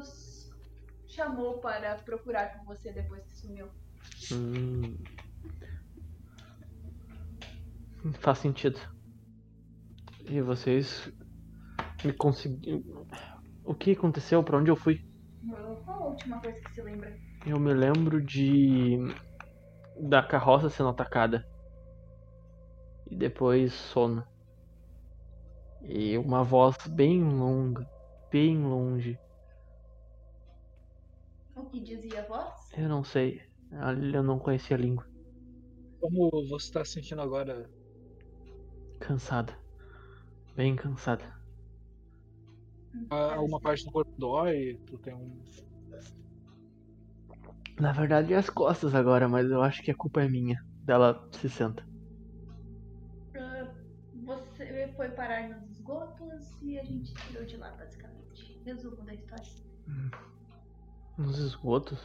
nos chamou para procurar por você depois que sumiu. Hum. Faz sentido. E vocês me conseguiram. O que aconteceu? Pra onde eu fui? Qual a última coisa que se lembra? Eu me lembro de. da carroça sendo atacada. E depois sono. E uma voz bem longa, bem longe. O que dizia a voz? Eu não sei. Eu não conhecia a língua. Como você está se sentindo agora? Cansada. Bem cansada. Ah, Alguma parte do corpo dói? Tu tem um. Na verdade, é as costas agora, mas eu acho que a culpa é minha. Dela se senta. Ah, Você foi parar nos esgotos e a gente tirou de lá, basicamente. Resumo da história. Nos esgotos?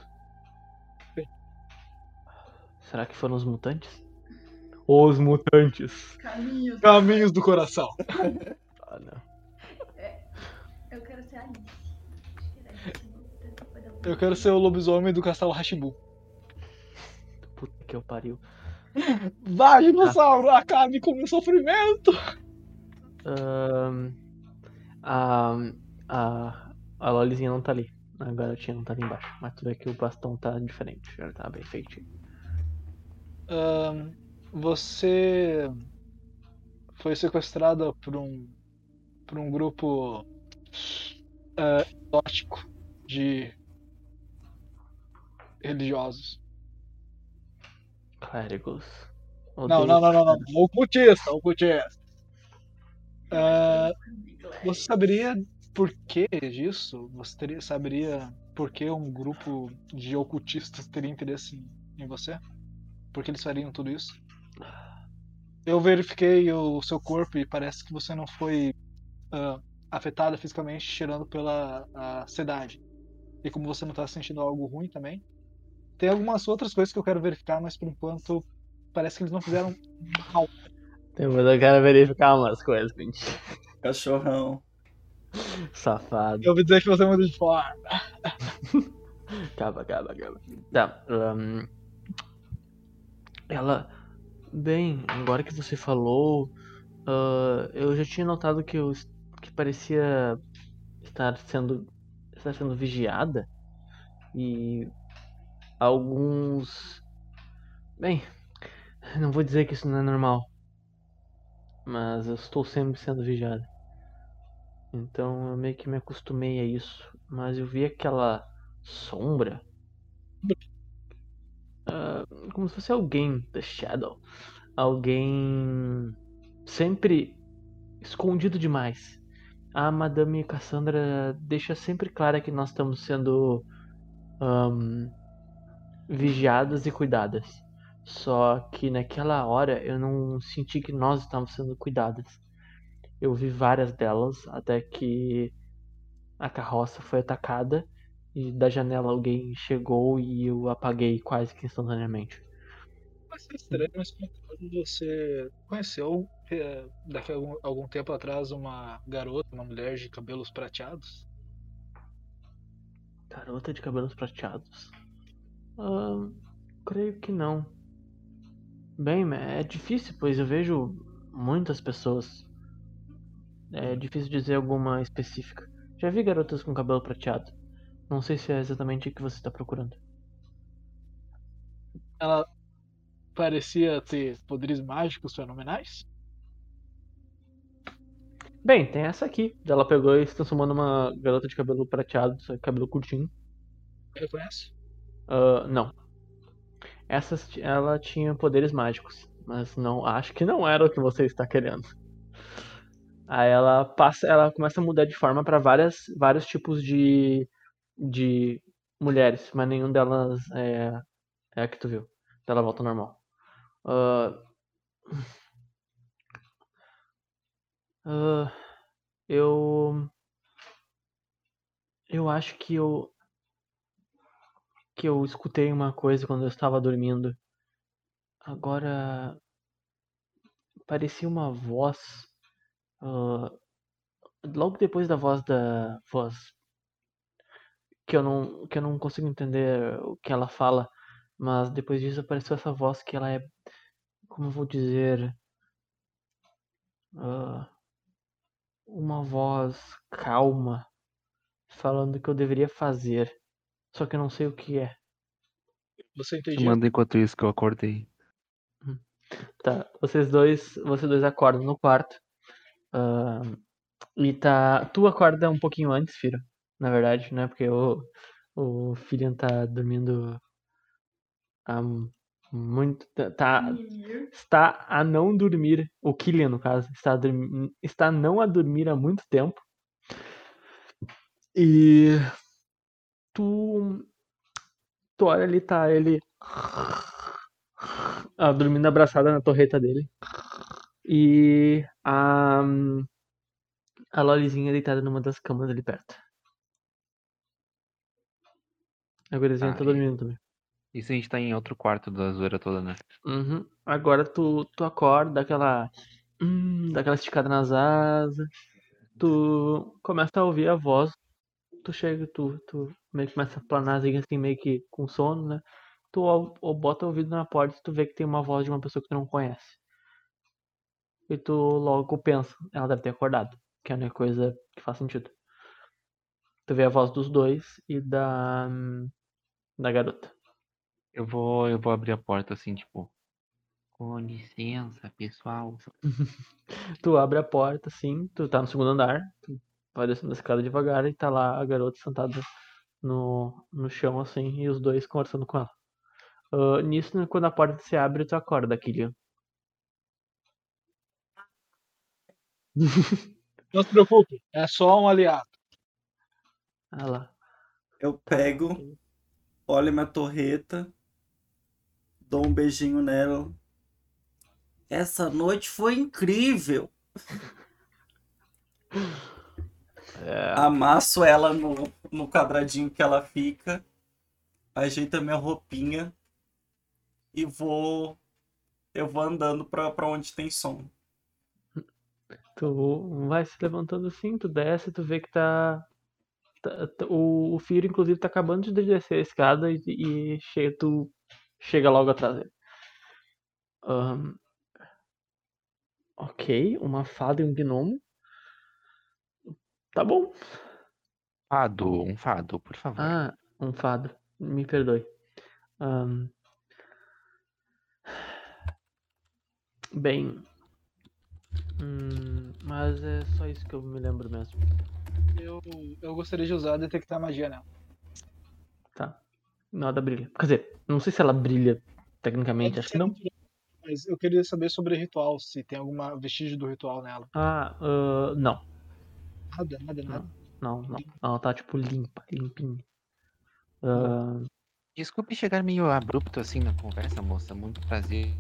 Sim. Será que foram os mutantes? Os mutantes. Caminhos. Caminhos do coração. Ah, não. Eu quero ser a Alice. Eu quero ser o lobisomem do castelo Hashibu. Puta que eu pariu. Vai, dinossauro! Acabe com o meu sofrimento! Ahn, a, a, a Lolizinha não tá ali. A garotinha não tá ali embaixo. Mas tu vê que o bastão tá diferente. Já tá bem feitinho. Ahn, você foi sequestrada por um por um grupo ah, exótico de religiosos. Clérigos. Não, não, não, não, não. Ocultista, ocultista. Ah, você saberia por que disso? Você teria, saberia por que um grupo de ocultistas teria interesse em, em você? Por que eles fariam tudo isso? Eu verifiquei o seu corpo e parece que você não foi ah, afetada fisicamente, tirando pela a ansiedade. E como você não está sentindo algo ruim também, tem algumas outras coisas que eu quero verificar, mas por enquanto parece que eles não fizeram mal. Eu quero verificar umas coisas, mentira. Cachorrão. Safado. Eu ouvi dizer que você é muito de fora. Acaba, acaba, acaba. Tá. ahn, ela. Bem, agora que você falou, ah, eu já tinha notado que, eu, que parecia estar sendo, estar sendo vigiada. E alguns. Bem, não vou dizer que isso não é normal. Mas eu estou sempre sendo vigiada. Então eu meio que me acostumei a isso. Mas eu vi aquela sombra. Ah, como se fosse alguém, The Shadow. Alguém sempre escondido demais. A Madame Cassandra deixa sempre clara que nós estamos sendo ahn, vigiadas e cuidadas. Só que naquela hora eu não senti que nós estávamos sendo cuidadas. Eu vi várias delas até que a carroça foi atacada e da janela alguém chegou e eu apaguei quase que instantaneamente. Mas é estranho, mas você conheceu eh, daqui a algum, algum tempo atrás uma garota, uma mulher de cabelos prateados? Garota de cabelos prateados? Ahn, creio que não. Bem, é difícil, pois eu vejo muitas pessoas. É difícil dizer alguma específica. Já vi garotas com cabelo prateado. Não sei se é exatamente o que você está procurando. Ela parecia ter poderes mágicos fenomenais? Bem, tem essa aqui. Ela pegou e se transformou numa garota de cabelo prateado, cabelo curtinho. Reconhece? Ah, não. Essa ela tinha poderes mágicos, mas não acho que não era o que você está querendo. Aí ela passa, ela começa a mudar de forma para várias vários tipos de de mulheres, mas nenhum delas é é a que tu viu. Ela volta ao normal. Ah, ah, eu eu acho que eu que eu escutei uma coisa quando eu estava dormindo. Agora parecia uma voz. Ah, logo depois da voz da voz que eu não que eu não consigo entender o que ela fala, mas depois disso apareceu essa voz que ela é, como eu vou dizer, ah, uma voz calma, falando que eu deveria fazer, só que eu não sei o que é. Você Te entendia? manda enquanto isso que eu acordei. Tá, vocês dois, vocês dois acordam no quarto. Ah, e tá, tu acorda um pouquinho antes, Firo, na verdade, né? Porque o o Filian tá dormindo há muito tá, tá está a não dormir, o Killian no caso, está a dormir, está não a dormir há muito tempo. E tu tu olha ali tá ele ah, dormindo abraçada na torreta dele. E a a Lolizinha deitada numa das camas ali perto. A gurizinha Ah, tá dormindo também. Isso a gente tá em outro quarto da zoeira toda, né? Uhum. Agora tu, tu acorda, dá aquela. Hum, dá aquela esticada nas asas. Tu começa a ouvir a voz. Tu chega, tu, tu meio que começa a planar assim, meio que com sono, né? Tu ou, ou bota o ouvido na porta e tu vê que tem uma voz de uma pessoa que tu não conhece. E tu logo pensa, ela deve ter acordado. Que é a única coisa que faz sentido. Tu vê a voz dos dois e da. da garota. Eu vou, eu vou abrir a porta assim, tipo. Com licença, pessoal. Tu abre a porta, assim, tu tá no segundo andar, tu vai descendo a escada devagar e tá lá a garota sentada no, no chão, assim, e os dois conversando com ela. Ah, nisso, quando a porta se abre, tu acorda, Killian. Não se preocupe, é só um aliado. Ah lá. Eu pego, olho minha torreta, dou um beijinho nela. Essa noite foi incrível. É, Amasso ela no, no quadradinho que ela fica, ajeito a minha roupinha e vou. Eu vou andando pra, pra onde tem som. Tu vai se levantando assim, tu desce, tu vê que tá. tá- tá- o, o Firo, inclusive, tá acabando de descer a escada e, e chega, tu chega logo atrás dele. Ahn, ok, uma fada e um gnomo. Tá bom. Fado, um fado, por favor. Ah, um fado. Me perdoe. Ahn. Bem. Hum, mas é só isso que eu me lembro mesmo. Eu, eu gostaria de usar detectar magia nela. Tá. Nada brilha. Quer dizer, não sei se ela brilha tecnicamente, acho que não. Mas eu queria saber sobre ritual, se tem alguma vestígio do ritual nela. Ah, ah, não. Nada, nada, nada. Não, não. Ela tá tipo limpa, limpinha. Ah, Desculpe chegar meio abrupto assim na conversa, moça. Muito prazer.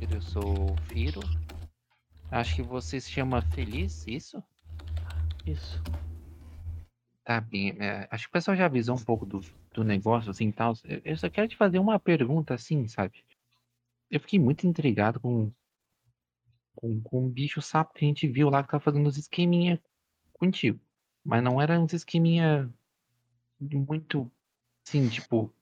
Eu sou o Firo. Acho que você se chama Feliz, isso? isso. Tá bem. é, acho que o pessoal já avisou um pouco do, do negócio, assim, tal. Eu- só quero te fazer uma pergunta, assim, sabe? Eu fiquei muito intrigado com, com, com o bicho sapo que a gente viu lá que tava fazendo uns esqueminha contigo. Mas não era uns esqueminha muito, assim, tipo...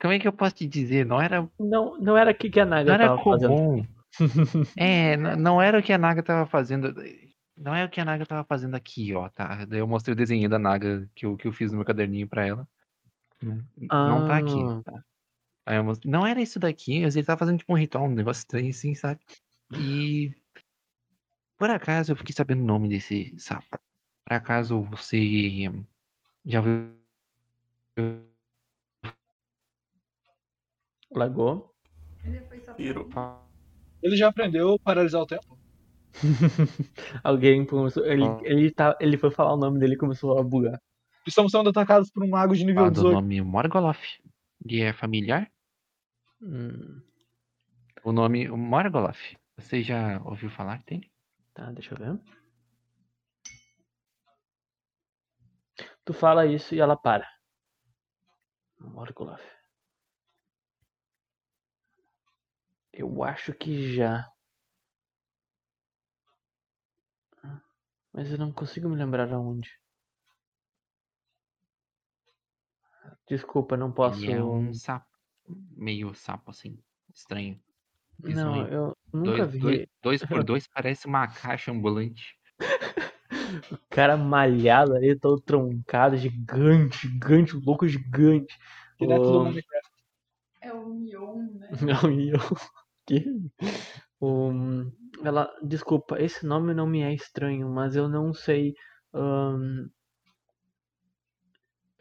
como é que eu posso te dizer? Não era, Não, não era aqui que a não Naga era tava fazendo. É, não era o que a Naga tava fazendo. Não é o que a Naga tava fazendo aqui, ó, tá? Daí eu mostrei o desenho da Naga que eu, que eu fiz no meu caderninho pra ela. né? Não tá aqui, Ah. tá? Aí eu mostrei, não era isso daqui, mas ele tava fazendo tipo um ritual, um negócio estranho assim, sabe? E por acaso eu fiquei sabendo o nome desse sapo. Por acaso você já viu Lagou. Ele foi só. Ele já aprendeu a paralisar o tempo. Alguém começou. Ele, Ah. ele, tá, ele foi falar o nome dele e começou a bugar. Estamos sendo atacados por um mago de nível do 18. nome Morgoloth? Ele é familiar? Hum, O nome Morgoloth. Você já ouviu falar dele? tá, deixa eu ver. Tu fala isso e ela para. Morgoloth. Eu acho que já. Mas eu não consigo me lembrar aonde. Desculpa, não posso. Ele é um sapo. Meio sapo, assim. Estranho. Não, eu nunca Dois, vi. dois, dois por dois parece uma caixa ambulante. O cara malhado ali, todo troncado, gigante, gigante, louco gigante. Direto do O- Minecraft. É o Mion, né? Não, e eu. Que? O... Ela. Desculpa, esse nome não me é estranho, mas eu não sei. ahn,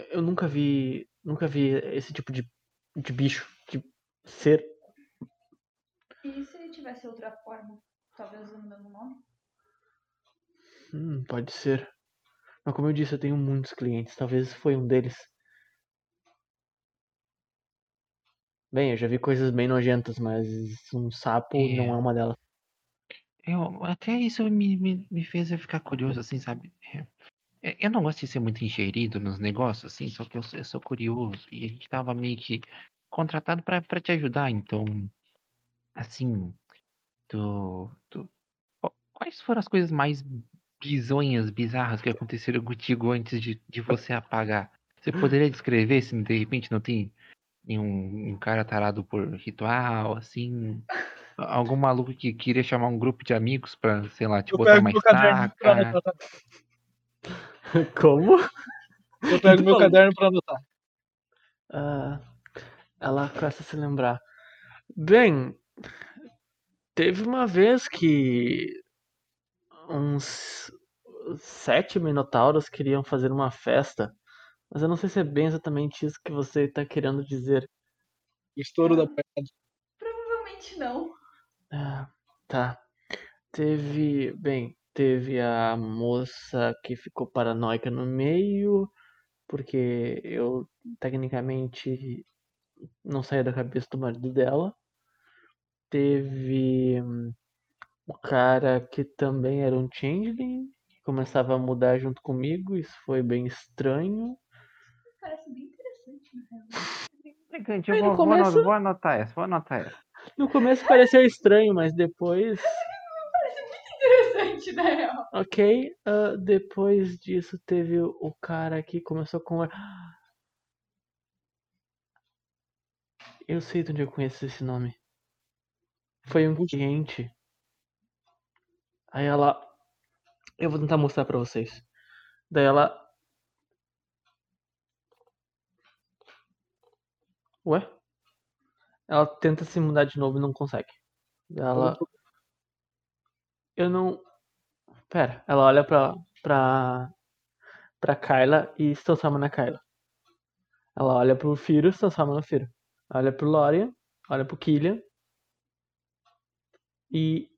Eu nunca vi. Nunca vi esse tipo de, de bicho, de ser. E se ele tivesse outra forma? Talvez o mesmo nome? Hum, pode ser. Mas como eu disse, eu tenho muitos clientes. Talvez foi um deles. Bem, eu já vi coisas bem nojentas, mas um sapo É. não é uma delas. Eu, até isso me, me, me fez eu ficar curioso, assim, sabe? É, Eu não gosto de ser muito ingerido nos negócios, assim, só que eu, sou- eu sou curioso e a gente tava meio que contratado pra, pra te ajudar, então, assim, tu, tu, qu- quais foram as coisas mais bizonhas, bizarras que aconteceram contigo antes de, de você apagar? Você poderia descrever se de repente não tem nenhum um cara tarado por ritual, assim, algum maluco que queria chamar um grupo de amigos pra, sei lá, te Eu botar uma estaca? anotar. Como? Eu pego meu caderno pra anotar. Ah, ela começa a se lembrar. Bem, teve uma vez que uns sete minotauros queriam fazer uma festa, mas eu não sei se é bem exatamente isso que você está querendo dizer. O estouro da pedra. Provavelmente não. Ah, tá. Teve, bem, teve a moça que ficou paranoica no meio, porque eu tecnicamente não saía da cabeça do marido dela. Teve hum, o cara que também era um changeling, que começava a mudar junto comigo, isso foi bem estranho. Parece bem interessante, na real. Eu no vou, vou começo- vou anotar essa, vou anotar essa. No começo pareceu estranho, mas depois, Interessante, na real. ok. ah, depois disso teve o o cara que começou com. Eu sei de onde eu conheço esse nome. Foi um cliente. Aí ela. Eu vou tentar mostrar pra vocês. Daí ela. Ué? Ela tenta se mudar de novo e não consegue. Ela. Eu não. Pera, ela olha pra. pra. pra Kyla e se transforma na Kyla. Ela olha pro Firo e se transforma no Firo. Olha pro Lorian, olha pro Killian. E.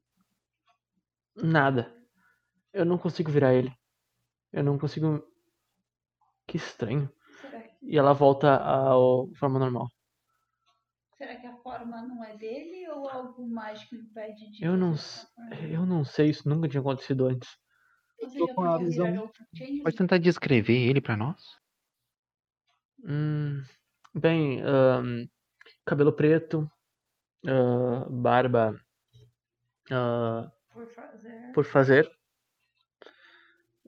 Nada. Eu não consigo virar ele. Eu não consigo. Que estranho. E ela volta à forma normal. Será que a forma não é dele ou algo mágico impede de. Eu não, eu não sei, isso nunca tinha acontecido antes. Você tô já com a visão-? Pode tentar descrever ele pra nós? Hum, bem, ahn, cabelo preto, ah, barba ah, Por fazer. por fazer.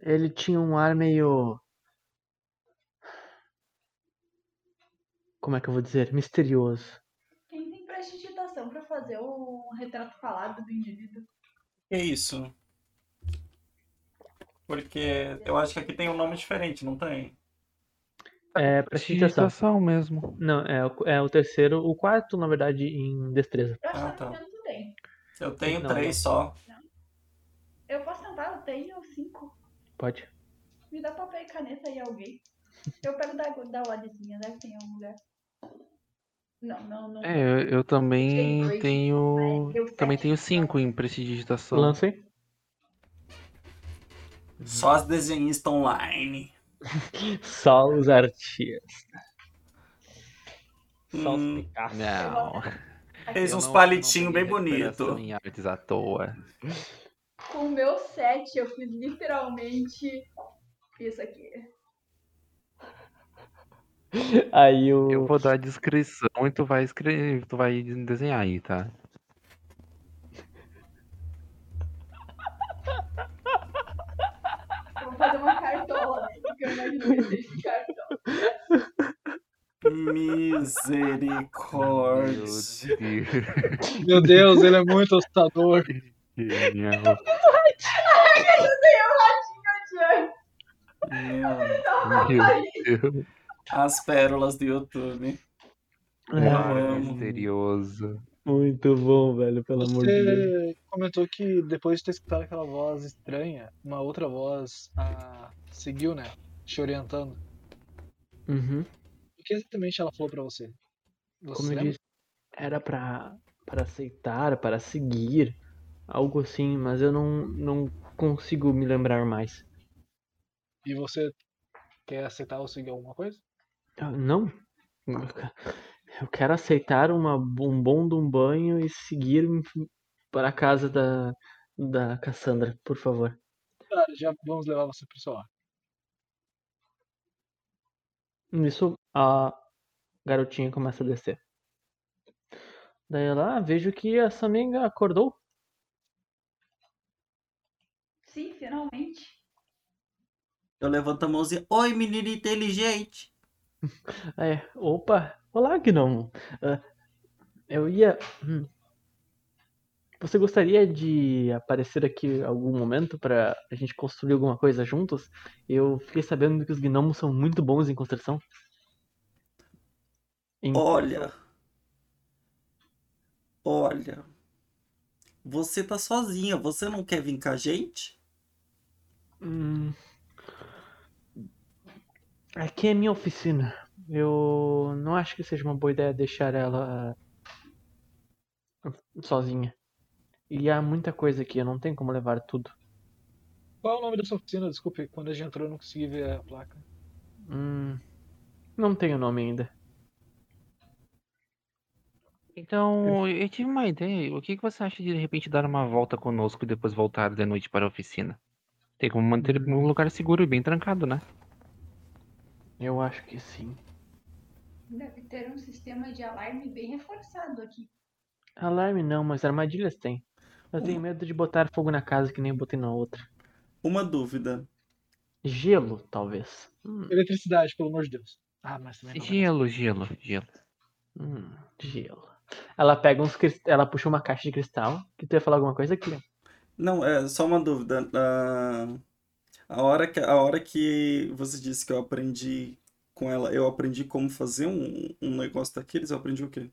Ele tinha um ar meio. Como é que eu vou dizer? Misterioso. Quem tem prestidigitação pra fazer o retrato falado do indivíduo? Que isso? Porque eu acho que aqui tem um nome diferente, não tem? É prestidigitação. Prestidigitação mesmo. Não, é, o- é o terceiro, o quarto, na verdade, em destreza. Eu acho Ah, que eu tá. não entendo tudo bem. Eu tenho Não, três só. Eu posso tentar, eu tenho cinco. Pode. Me dá papel e caneta aí alguém. Eu pego da, da Wadizinha, deve ter em algum lugar. Não, não, não. É, eu, eu também Tem dois, tenho. deu Também sete, tenho cinco em prestidigitação. Lancem. Só as desenhistas online. Só os artistas. Só os Hum, Picasso. Não. Fez eu uns não- palitinhos não bem peguei recuperação bonitos. em artes à toa. Com o meu set, eu fiz literalmente isso aqui. Aí o. Eu vou dar a descrição e tu vai escrever, tu vai desenhar aí, tá? Eu vou fazer uma cartola, né? Porque eu imagino que cartão. Misericórdia. Deus. Meu Deus, ele é muito assustador. Genial. Meu, Meu Deus. As pérolas do YouTube. É, Misterioso. muito bom, velho, pelo amor de Deus. Você comentou que depois de ter escutado aquela voz estranha, uma outra voz ah, seguiu, né? Te orientando. Uhum. O que exatamente ela falou pra você? Você Como eu lembra? disse, era pra, pra aceitar, para seguir, algo assim, mas eu não, não consigo me lembrar mais. E você quer aceitar ou seguir alguma coisa? Ah, Não? Eu quero aceitar uma, um bom de um banho e seguir para a casa da, da Cassandra, por favor. Tá, já vamos levar você pro seu lar. Nisso, a garotinha começa a descer. Daí ela, ah, vejo que a Saminga acordou. Sim, finalmente. Eu levanto a mãozinha. Oi, menina inteligente. É, opa, olá, Gnome. Ah, eu ia. hum. Você gostaria de aparecer aqui algum momento para a gente construir alguma coisa juntos? Eu fiquei sabendo que os gnomos são muito bons em construção. Em- Olha. Olha. Você tá sozinha. Você não quer vir com a gente? Hum. Aqui é minha oficina. Eu não acho que seja uma boa ideia deixar ela sozinha. E há muita coisa aqui, eu não tenho como levar tudo. Qual é o nome da sua oficina? Desculpe, quando a gente entrou eu não consegui ver a placa. Hum, não tenho nome ainda. Então, eu tive uma ideia. O que que você acha de de repente dar uma volta conosco e depois voltar de noite para a oficina? Tem como manter um lugar seguro e bem trancado, né? Eu acho que sim. Deve ter um sistema de alarme bem reforçado aqui. Alarme não, mas armadilhas tem. Eu tenho medo de botar fogo na casa que nem eu botei na outra. Uma dúvida. Gelo, talvez. Hum, Eletricidade, pelo amor de Deus. Ah, mas também não. Gelo, gelo, gelo. hum, gelo. Ela pega uns crist... ela puxa uma caixa de cristal. Que tu ia falar alguma coisa aqui? Não, é só uma dúvida. Ah, a hora que, a hora que você disse que eu aprendi com ela, eu aprendi como fazer um, um negócio daqueles, eu aprendi o quê?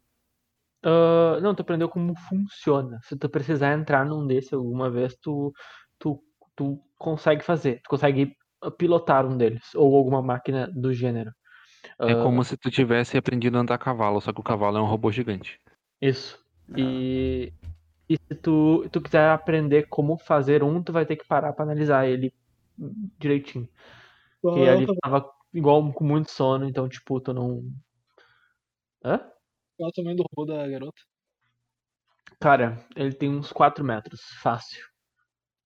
Ah, não, tu aprendeu como funciona. Se tu precisar entrar num desse alguma vez, tu, tu, tu consegue fazer. Tu consegue pilotar um deles. Ou alguma máquina do gênero. É Ah, como se tu tivesse aprendido a andar a cavalo, só que o cavalo é um robô gigante. Isso. Ah, E, e se tu, tu quiser aprender como fazer um, tu vai ter que parar pra analisar ele direitinho. Porque é ali tamanho- tava igual com muito sono, então, tipo, tu não. Hã? qual é o tamanho do robô da garota? Cara, ele tem uns 4 metros, fácil.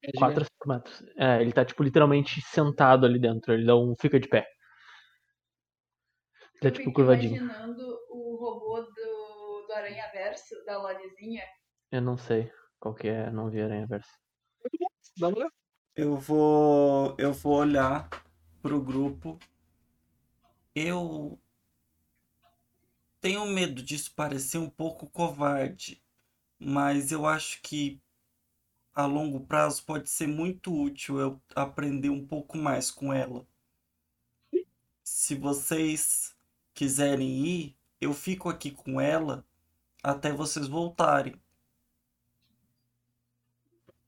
É 4 a 5 metros. É, ele tá, tipo, literalmente sentado ali dentro. Ele não fica de pé. Ele tá, tipo, curvadinho. imaginando o robô do, do Aranha Verso, da Lolizinha. Eu não sei qual que é, não vi Aranha Verso. Dá uma olhada. Eu vou, eu vou olhar pro grupo. Eu tenho medo disso parecer um pouco covarde, mas eu acho que a longo prazo pode ser muito útil eu aprender um pouco mais com ela. Se vocês quiserem ir, eu fico aqui com ela até vocês voltarem.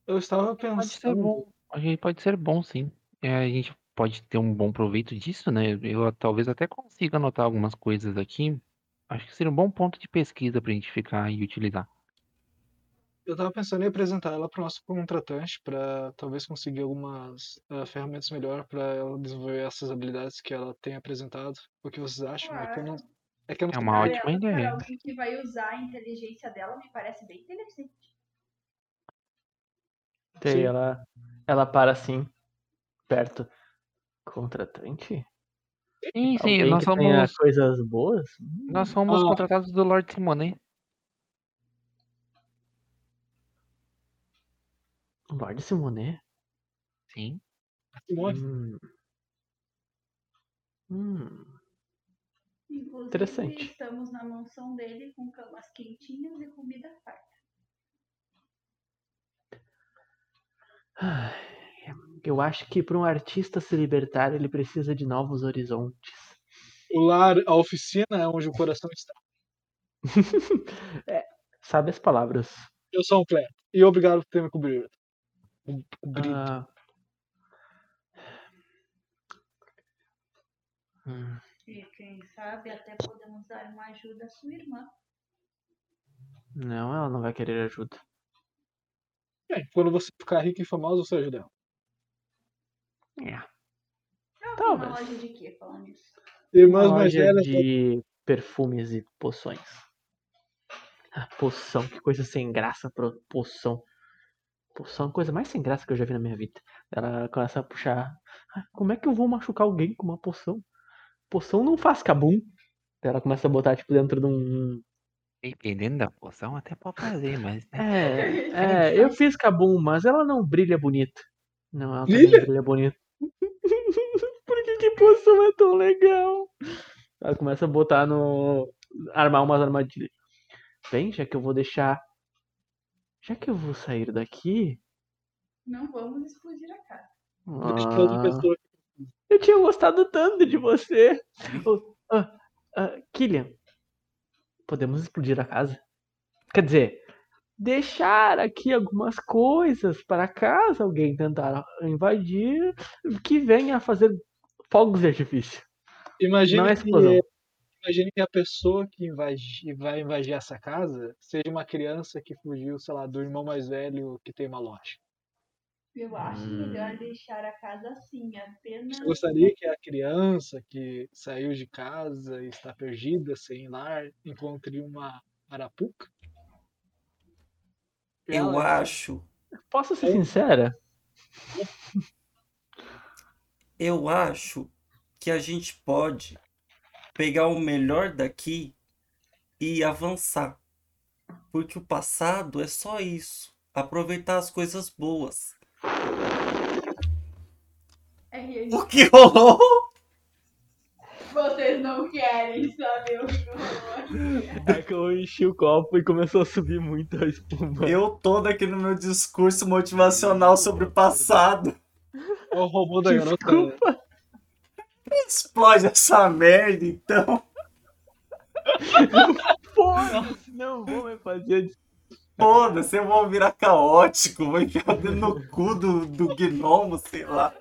Eu estava Pode ser pensando. A gente pode ser bom, sim. É, a gente pode ter um bom proveito disso, né? Eu talvez até consiga anotar algumas coisas aqui. Acho que seria um bom ponto de pesquisa pra gente ficar e utilizar. Eu estava pensando em apresentar ela para o nosso contratante para talvez conseguir algumas ah, ferramentas melhor para ela desenvolver essas habilidades que ela tem apresentado. O que vocês acham? É que eu não, é que não É uma Para ótima ideia. Para alguém que vai usar a inteligência dela, me parece bem interessante. Sim. ela, ela para assim, perto. Contratante? Sim, sim, Alguém nós somos, coisas boas? Hum, nós somos Ah. contratados do Lord Simone. Lorde Simonet? Sim. Simone, Hum. Hum. Inclusive, Interessante. estamos na mansão dele com camas quentinhas e comida farta. Eu acho que para um artista se libertar, ele precisa de novos horizontes. O lar, a oficina é onde o coração está. É, sabe as palavras. Eu sou um clero. E obrigado por ter me cobrido. Cobrido. Ah. Hum, E quem sabe até podemos dar uma ajuda à sua irmã. Não, ela não vai querer ajuda. Bem, quando você ficar rico e famoso, você ajuda ela. É. Ela tem uma Talvez. loja de quê falando isso? Irmãs mais loja velhas. de perfumes e poções. Ah, Poção, que coisa sem graça pra poção. Poção é a coisa mais sem graça que eu já vi na minha vida. Ela começa a puxar. "Ah, como é que eu vou machucar alguém com uma poção? Poção não faz cabum. Ela começa a botar, tipo, dentro de um. Dependendo da poção, até pode fazer, mas. né? É, é, eu fiz cabum, mas ela não brilha bonito. Não, ela Brilha? também brilha bonito. Por que, que poção é tão legal? Ela começa a botar no. armar umas armadilhas. Bem, já que eu vou deixar. Já que eu vou sair daqui. Não vamos explodir a casa. Ah, eu tinha gostado tanto de você. Oh, ah, ah, Killian, podemos explodir a casa? Quer dizer, deixar aqui algumas coisas para caso alguém tentar invadir, que venha a fazer fogos de artifício. Imagine Não é que, explosão. imagine que a pessoa que invagi- vai invadir essa casa seja uma criança que fugiu, sei lá, do irmão mais velho que tem uma loja. Eu acho Hum. melhor deixar a casa assim, apenas. Você gostaria que a criança que saiu de casa e está perdida, sem lar, encontre uma arapuca? Eu Ela- acho, Posso ser É. sincera? eu acho que a gente pode pegar o melhor daqui e avançar. Porque o passado é só isso. Aproveitar as coisas boas. O que rolou? Vocês não querem saber o que rolou. É que eu enchi o copo e começou a subir muito a espuma. Eu todo aqui no meu discurso motivacional sobre o passado. O robô da garota. Desculpa. Explode essa merda, então. Foda-se, não vou me fazer de Foda-se, eu vou virar caótico, vou enfiar o dedo no cu do, do gnomo, sei lá.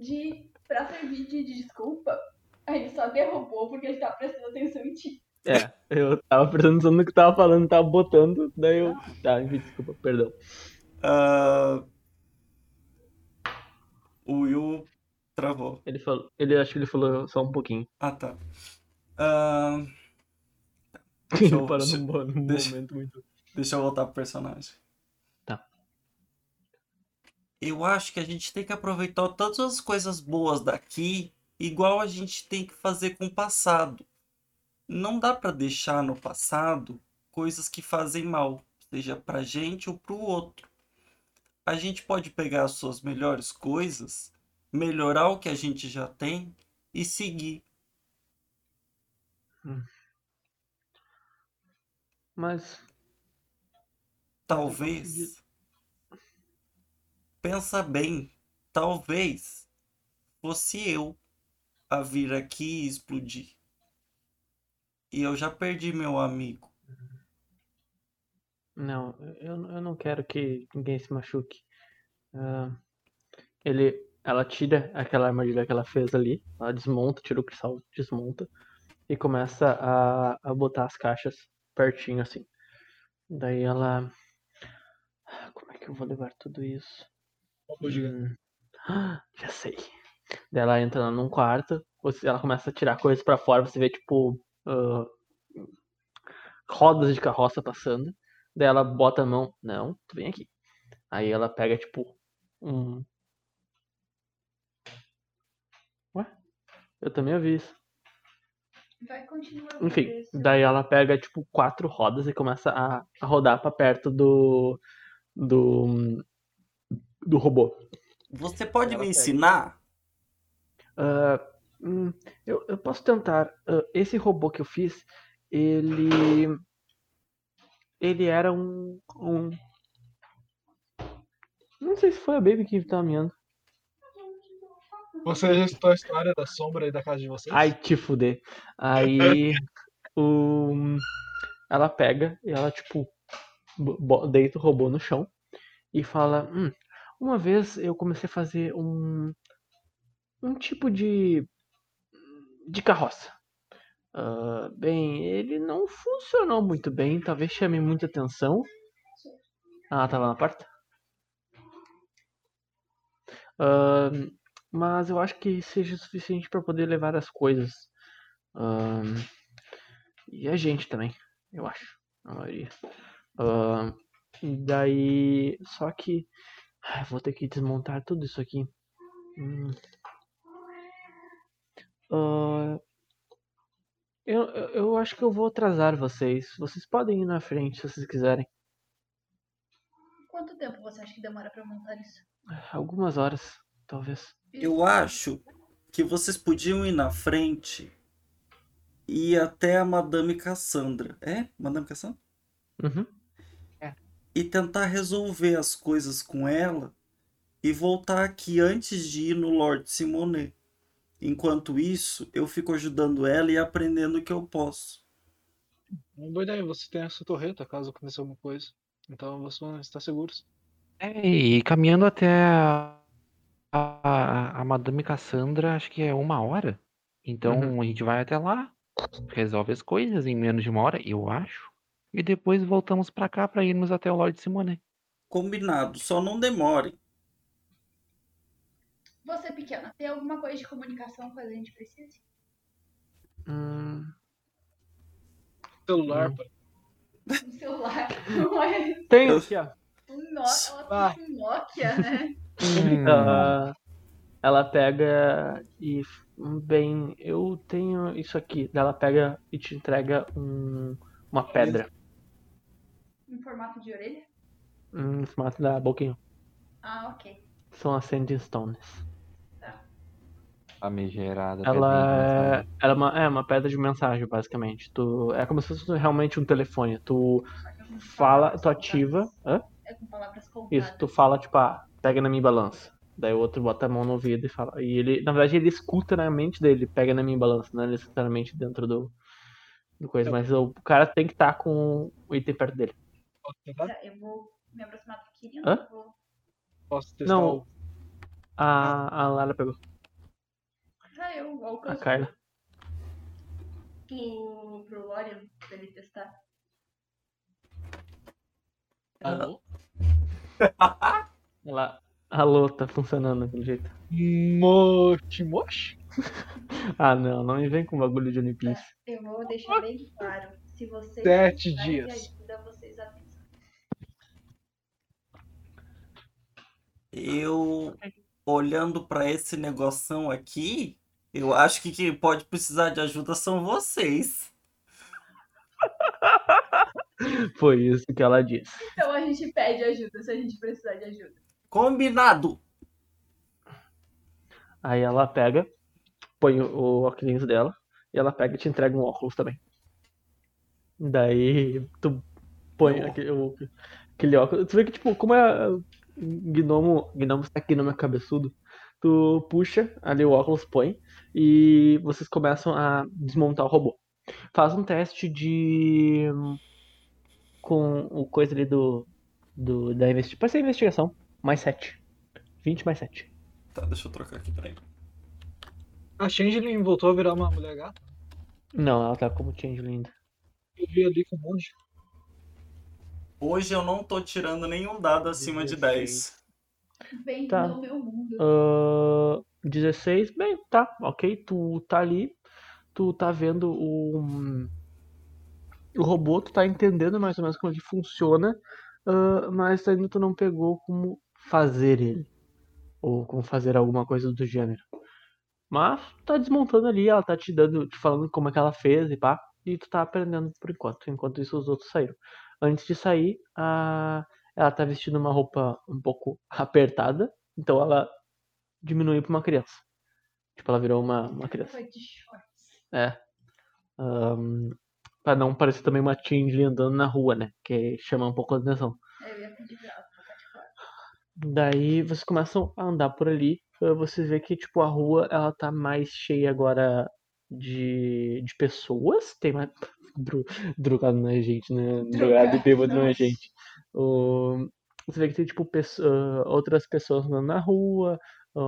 De, pra servir de desculpa, a gente só derrubou porque a gente tá prestando atenção em ti. É, eu tava prestando atenção no que tava falando, tava botando, daí eu. Tá, enfim, desculpa, perdão. Ah, O Will travou. Ele falou. Ele acho que ele falou só um pouquinho. Ah, tá. Ah, Deixa eu- Parando deixa- num, bo- num deixa- momento muito. Deixa eu voltar pro personagem. Tá. Eu acho que a gente tem que aproveitar todas as coisas boas daqui, igual a gente tem que fazer com o passado. Não dá pra deixar no passado coisas que fazem mal, seja pra gente ou pro outro. A gente pode pegar as suas melhores coisas, melhorar o que a gente já tem e seguir. Mas. Talvez. Pensa bem. Talvez fosse eu a vir aqui e explodir. E eu já perdi meu amigo. Não, eu, eu não quero que ninguém se machuque. Ah, ele, ela tira aquela armadilha que ela fez ali, ela desmonta, tira o cristal, desmonta e começa a, a botar as caixas pertinho assim. Daí ela. Que eu vou levar tudo isso? Hum. Ah, Já sei. Daí ela entra num quarto, você- ela começa a tirar coisas pra fora, você vê tipo ah, rodas de carroça passando. Daí ela bota a mão, não, tu vem aqui. Aí ela pega tipo um. Ué? Eu também ouvi isso. Vai continuar. Enfim, daí ela pega tipo quatro rodas e começa a, a rodar pra perto do. Do. do robô. Você pode Ela me pega. ensinar? Ah, hum, eu, eu posso tentar. ah, esse robô que eu fiz, ele. Ele era um. um... Não sei se foi a Baby que tava meando. Você já citou a história da sombra aí da casa de vocês? Ai, te fuder. Aí. o... Ela pega e ela, tipo, deita o robô no chão e fala: hum, Uma vez eu comecei a fazer um. Um tipo de. de carroça. Ah, bem, ele não funcionou muito bem, talvez chame muita atenção. Ah, tava na porta? Ah, mas eu acho que seja suficiente para poder levar as coisas. Ah, e a gente também, eu acho, a maioria. E daí, só que ah, vou ter que desmontar tudo isso aqui. Hum. Eu, eu, eu acho que eu vou atrasar vocês. Vocês podem ir na frente se vocês quiserem. Quanto tempo você acha que demora pra montar isso? Algumas horas, talvez. Eu acho que vocês podiam ir na frente e ir até a Madame Cassandra. É? Madame Cassandra? Uhum. E tentar resolver as coisas com ela e voltar aqui antes de ir no Lord Simonet. Enquanto isso, eu fico ajudando ela e aprendendo o que eu posso. Uma boa ideia, você tem essa torreta caso aconteça alguma coisa. Então vocês vão estar seguros. É, e caminhando até a, a, a Madame Cassandra, acho que é uma hora. Então Uhum. a gente vai até lá, resolve as coisas em menos de uma hora, eu acho. E depois voltamos pra cá pra irmos até o Lord Simonet. Combinado, só não demore. Você, pequena, tem alguma coisa de comunicação que a gente precise? Hum, Celular, Hum. Um celular. Não é Tem aqui, ó. um Nokia. Ela Ah. tem um Nokia, né? Ah, ela pega e. Bem, eu tenho isso aqui. Ela pega e te entrega um, uma pedra. Em formato de orelha. Um formato da boquinha. Ah, ok. São as Sanding Stones. Famigerada. Ela é, ela é, uma, é uma pedra de mensagem, basicamente. Tu, é como se fosse realmente um telefone. Tu é fala, tu ativa. Hã? É com palavras contadas. Isso, tu fala, tipo, ah, pega na minha balança. Daí o outro bota a mão no ouvido e fala. E ele, na verdade, ele escuta na mente dele, pega na minha balança, não é necessariamente dentro do, do coisa. Mas o cara tem que estar com o item perto dele. Posso tentar? Tá, Eu vou me aproximar do Kirian. Hã? Vou... Posso testar Não. o... A, a Lara pegou. Ah, eu A alcanço Kyla. pro, pro Lorian pra ele testar. Alô? Ela. Alô, tá funcionando daquele jeito. Mochimoshi? Ah, não, não me vem com bagulho de One Piece. Eu vou deixar bem claro. Se vocês Sete dias. ajuda, vocês. Eu, olhando pra esse negoção aqui, eu acho que quem pode precisar de ajuda são vocês. Foi isso que ela disse. Então a gente pede ajuda se a gente precisar de ajuda. Combinado! Aí ela pega, põe o, o óculos dela, e ela pega e te entrega um óculos também. Daí tu põe aquele, o- aquele óculos. Tu vê que, tipo, como é gnomo, gnomo está aqui no meu cabeçudo, tu puxa ali o óculos, põe, e vocês começam a desmontar o robô. Faz um teste de. com o coisa ali do. do da investigação. Pode ser investigação. Mais 7. 20 mais 7. Tá, deixa eu trocar aqui, peraí. A Changeling voltou a virar uma mulher gata. Não, ela tá como changeling ainda. Eu vi ali com um monte. Hoje eu não tô tirando nenhum dado acima de 10. Bem Tá. no meu mundo. Ahn, 16, bem, tá, ok. Tu tá ali, tu tá vendo o, o robô, tu tá entendendo mais ou menos como ele funciona, ah, mas ainda tu não pegou como fazer ele. Ou como fazer alguma coisa do gênero. Mas tu tá desmontando ali, ela tá te dando, te falando como é que ela fez e pá. E tu tá aprendendo por enquanto. Enquanto isso os outros saíram. Antes de sair, a... ela tá vestindo uma roupa um pouco apertada. Então ela diminuiu pra uma criança. Tipo, ela virou uma, uma criança. Foi de shorts. É. Ahn, pra não parecer também uma Changeling andando na rua, né? Que chama um pouco a atenção. Eu ia pedir pra ela trocar de. Daí vocês começam a andar por ali. eh, Você vê que, tipo, a rua, ela tá mais cheia agora de, de pessoas. Tem mais... Dro- Drogado não é gente, né? Drogado e bêbado não é nossa. gente. O- Você vê que tem, tipo, pesso- ah, outras pessoas andando na rua.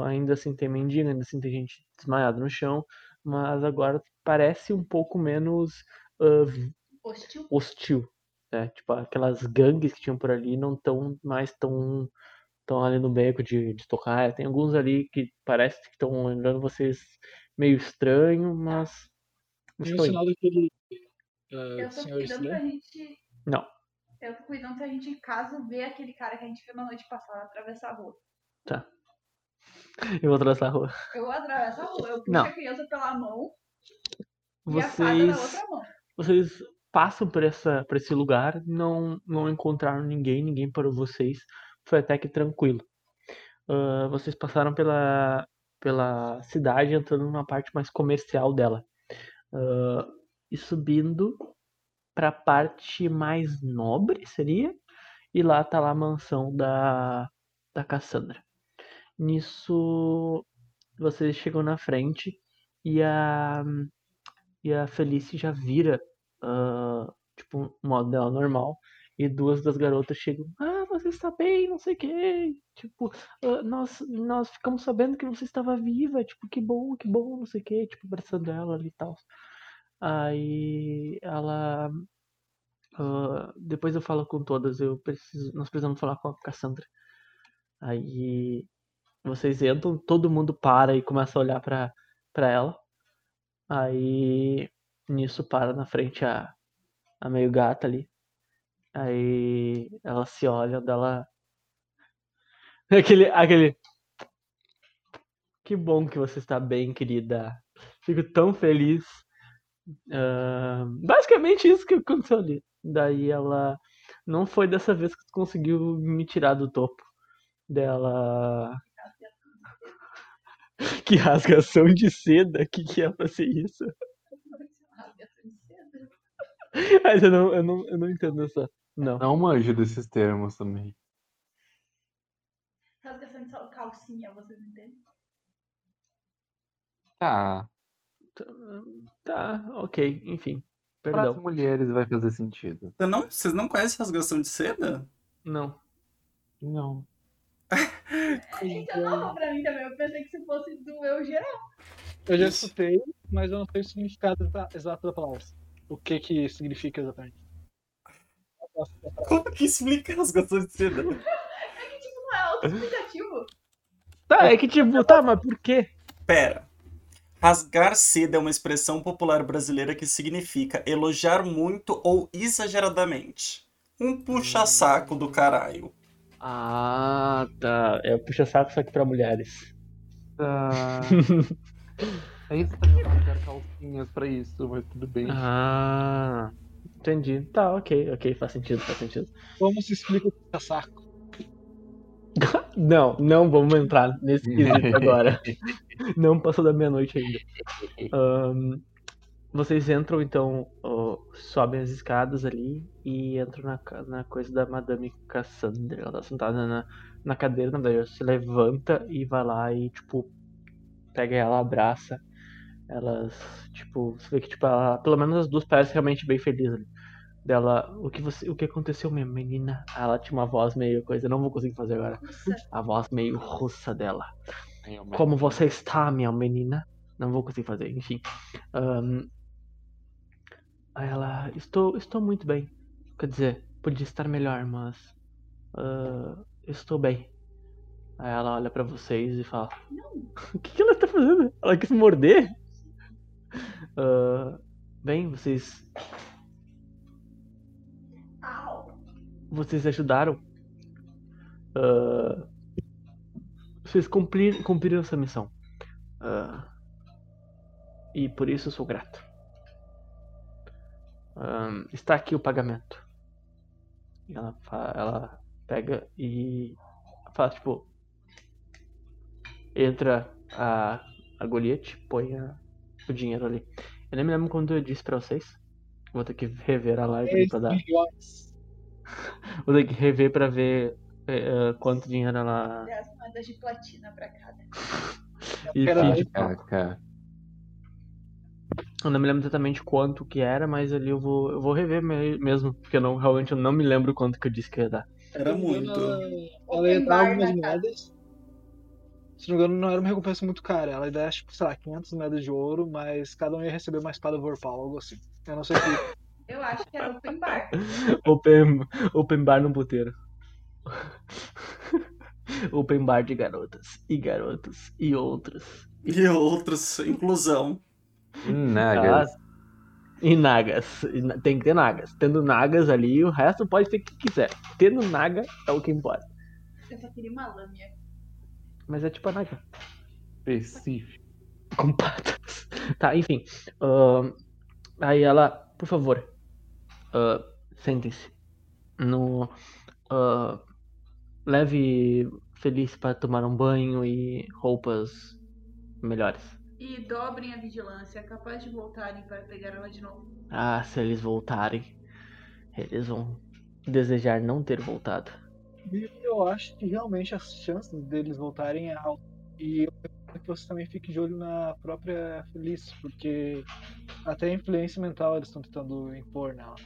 Ainda assim tem mendigo, ainda assim tem gente desmaiada no chão. Mas agora parece um pouco menos ah, Hostil. hostil. Né? Tipo, aquelas gangues que tinham por ali não estão mais tão, tão ali no beco de, de tocar. Tem alguns ali que parece que estão olhando vocês meio estranho, mas Tem o sinal daquele ah, Eu tô senhor cuidando pra estranho. gente. Não, Eu tô cuidando pra gente, caso ver aquele cara que a gente viu na noite passada atravessar a rua. tá. Eu vou atravessar a rua. Eu vou atravessar a rua, eu puxo Não. a criança pela mão e a fada na Vocês, outra mão. vocês passam por, essa, por esse lugar, não, não encontraram ninguém, ninguém parou vocês. Foi até que tranquilo. Ah, vocês passaram pela, pela cidade, entrando numa parte mais comercial dela. Ah, e subindo pra parte mais nobre, seria? E lá tá lá a mansão da, da Cassandra. Nisso, vocês chegam na frente e a, e a Felice já vira, ah, tipo, o modo dela normal. E duas das garotas chegam, ah, você está bem, não sei o quê. Tipo, "Ah, nós, nós ficamos sabendo que você estava viva, tipo, que bom, que bom, não sei o quê. Tipo, abraçando ela ali e tal. Aí ela. ah, depois eu falo com todas, eu preciso, nós precisamos falar com a Cassandra. Aí vocês entram, todo mundo para e começa a olhar pra, pra ela. Aí nisso para na frente a, a meio gata ali. Aí ela se olha dela. Aquele, aquele. Que bom que você está bem, querida. Fico tão feliz. Ah, basicamente isso que aconteceu ali. Daí ela. Não foi dessa vez que tu conseguiu me tirar do topo. Dela. Que rasgação de seda. Que que é pra ser isso? Rasgação de seda. Mas eu não, eu não, eu não entendo essa. Não. Não manjo desses termos também. Rasgação de calcinha, vocês entendem? Tá. Tá, ok, enfim. Para Perdão. as mulheres vai fazer sentido. Você não, vocês não conhecem rasgação de seda? Não. Não. Isso é nova pra mim também. Eu pensei que se fosse do eu geral. Eu já escutei, mas eu não sei o significado exa- exato da palavra. O que que significa exatamente. Como que explica rasgação de seda? É que, tipo, não é auto-explicativo. Tá, é que tipo, tá, mas por quê? Pera. Rasgar seda é uma expressão popular brasileira que significa elogiar muito ou exageradamente. Um puxa-saco do caralho. Ah, tá. É o puxa-saco só que pra mulheres. Tá. é isso que eu rasgar calcinhas pra isso, mas tudo bem. Ah, entendi. Tá, ok, ok, faz sentido, faz sentido. Como se explica o puxa-saco? Não, não vamos entrar nesse quesito agora. Não passou da meia-noite ainda. Ahn, vocês entram, então, sobem as escadas ali e entram na, na coisa da Madame Cassandra. Ela tá sentada na, na cadeira, na verdade, ela se levanta e vai lá e, tipo, pega ela, abraça. Elas, tipo, você vê que, tipo, ela, pelo menos as duas parecem realmente bem felizes ali. Dela, o que você, o que aconteceu, minha menina? Ela tinha uma voz meio coisa, eu não vou conseguir fazer agora. Nossa, A voz meio russa dela. Realmente. Como você está, minha menina? Não vou conseguir fazer, enfim. Aí ela, estou, estou muito bem. Quer dizer, podia estar melhor, mas ah, estou bem. Aí ela olha pra vocês e fala: O que, que ela tá fazendo? Ela quis morder? Ah, bem, vocês, vocês ajudaram. Ah, vocês cumprir, cumpriram essa missão. Ah, e por isso eu sou grato. Ahn, está aqui o pagamento. E ela, ela pega e faz tipo. Entra a, a Goliath, põe a- o dinheiro ali. Eu nem me lembro quando eu disse pra vocês. Vou ter que rever a live 10 pra dar. Vou ter que rever pra ver é, quanto dinheiro ela. 10 moedas de platina pra cada. E. KK. Eu não me lembro exatamente quanto que era, mas ali eu vou, eu vou rever me- mesmo, porque eu não, realmente eu não me lembro quanto que eu disse que ia dar. Era muito. Ela, ela ia dar algumas casa. moedas. Se não me engano, não era uma recompensa muito cara. Ela ia dar, tipo, sei lá, 500 moedas de ouro, mas cada um ia receber uma espada Vorpal, algo assim. Eu não sei se. Eu acho que era open bar. Open, open bar no puteiro. open bar de garotas e garotos e outros. E outros, inclusão. Nagas. E nagas. E na- Tem que ter nagas. Tendo nagas ali, o resto pode ter o que quiser. Tendo naga é o que importa. Eu só queria uma lâmina. Mas é tipo a naga. Específico. Com patas. Tá, enfim. Ahn, aí ela, por favor, ah, sentem-se. No. ah, leve Feliz para tomar um banho e roupas melhores. E dobrem a vigilância, é capaz de voltarem para pegar ela de novo. Ah, se eles voltarem, eles vão desejar não ter voltado. E eu acho que realmente as chances deles voltarem é alta. E eu quero que você também fique de olho na própria Feliz, porque até a influência mental eles estão tentando impor nela.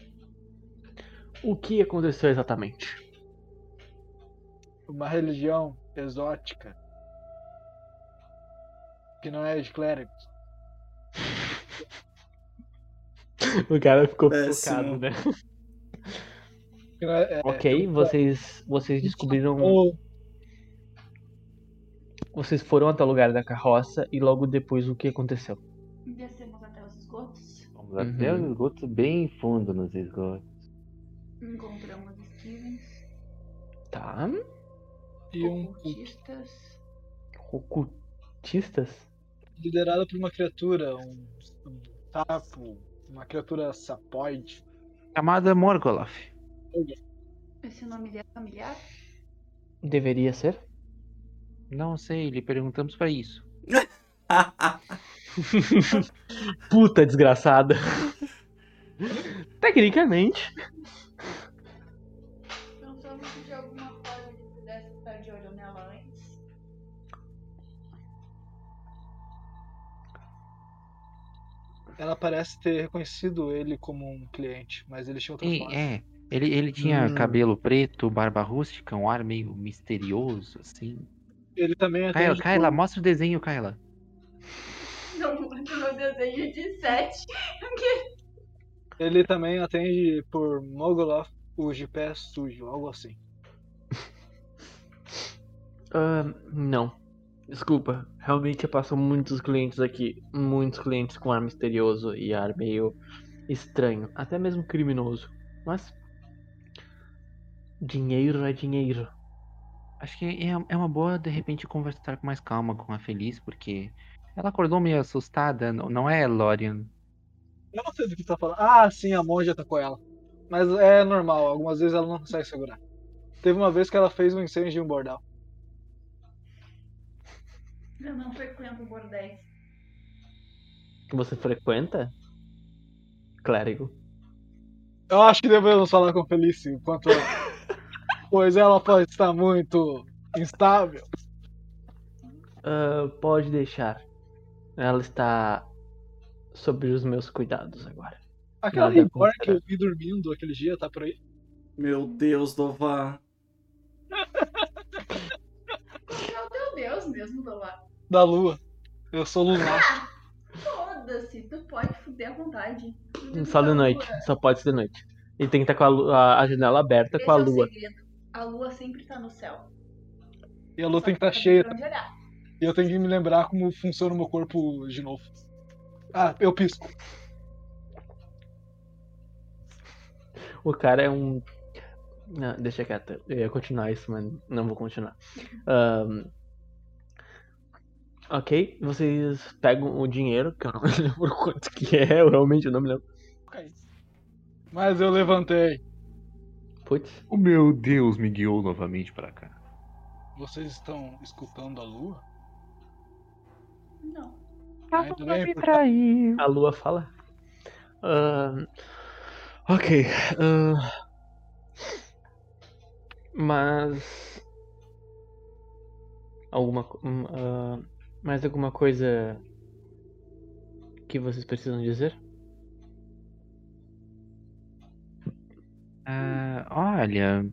O que aconteceu exatamente? Uma religião exótica que não é de clérigos. O cara ficou Péssimo. focado, né? É- é- Ok, vocês, vocês descobriram. Ou Vocês foram até o lugar da carroça e logo depois o que aconteceu? Descemos até os esgotos. Vamos até Uhum. os esgotos bem fundo nos esgotos. Encontramos Stevens, Tá. E um ocultistas. Ocultistas? liderado por uma criatura, um, um sapo, uma criatura sapoide. Chamada Morgoloth. Esse nome dele é familiar? Deveria ser? Não sei, lhe perguntamos pra isso. Puta desgraçada. Tecnicamente. Ela parece ter reconhecido ele como um cliente, mas ele tinha outra E, face. é, ele, ele tinha Hum. cabelo preto, barba rústica, um ar meio misterioso, assim. Ele também Kyla, atende Kyla, por- mostra o desenho, Kyla. Não mostra meu desenho de 7. Ele também atende por Mogoloth, o de pé sujo, algo assim. Ah, não. Desculpa. Realmente passam muitos clientes aqui. Muitos clientes com ar misterioso e ar meio estranho. Até mesmo criminoso. Mas. Dinheiro é dinheiro. Acho que é, é uma boa, de repente, conversar com mais calma com a Feliz, porque ela acordou meio assustada, não, não é, Lorian? Eu não sei do que tá falando. Ah, sim, a monja atacou ela. Mas é normal, algumas vezes ela não consegue segurar. Teve uma vez que ela fez um incêndio em um bordel. Eu não frequento bordéis. Que você frequenta? Clérigo. Eu acho que devemos falar com Felice enquanto. pois ela pode estar muito instável. Ah, pode deixar. Ela está sob os meus cuidados agora. Aquela Reborn que eu vi dormindo aquele dia tá por aí. Meu Deus, Dovar. Meu teu Deus mesmo, Dolar. Da lua. Eu sou lunar. Foda-se, tu pode fuder à vontade. Só de noite. Só pode ser de noite. E tem que estar com a, lu- a- a janela aberta Esse com a é o lua. segredo. A lua sempre tá no céu. E a lua Só tem que estar saber cheia. E eu tenho que me lembrar como funciona o meu corpo de novo. Ah, eu pisco. O cara é um. Não, deixa quieto. Eu ia continuar isso, mas não vou continuar. Ahn, Ok, vocês pegam o dinheiro, que eu não me lembro quanto que é, eu realmente não me lembro. Mas eu levantei. Putz. O meu Deus me guiou novamente pra cá. Vocês estão escutando a lua? Não. Ainda bem, porque traiu. A lua fala. Ahn, ok. ah, mas. Alguma. ah, mais alguma coisa que vocês precisam dizer? Ah, olha.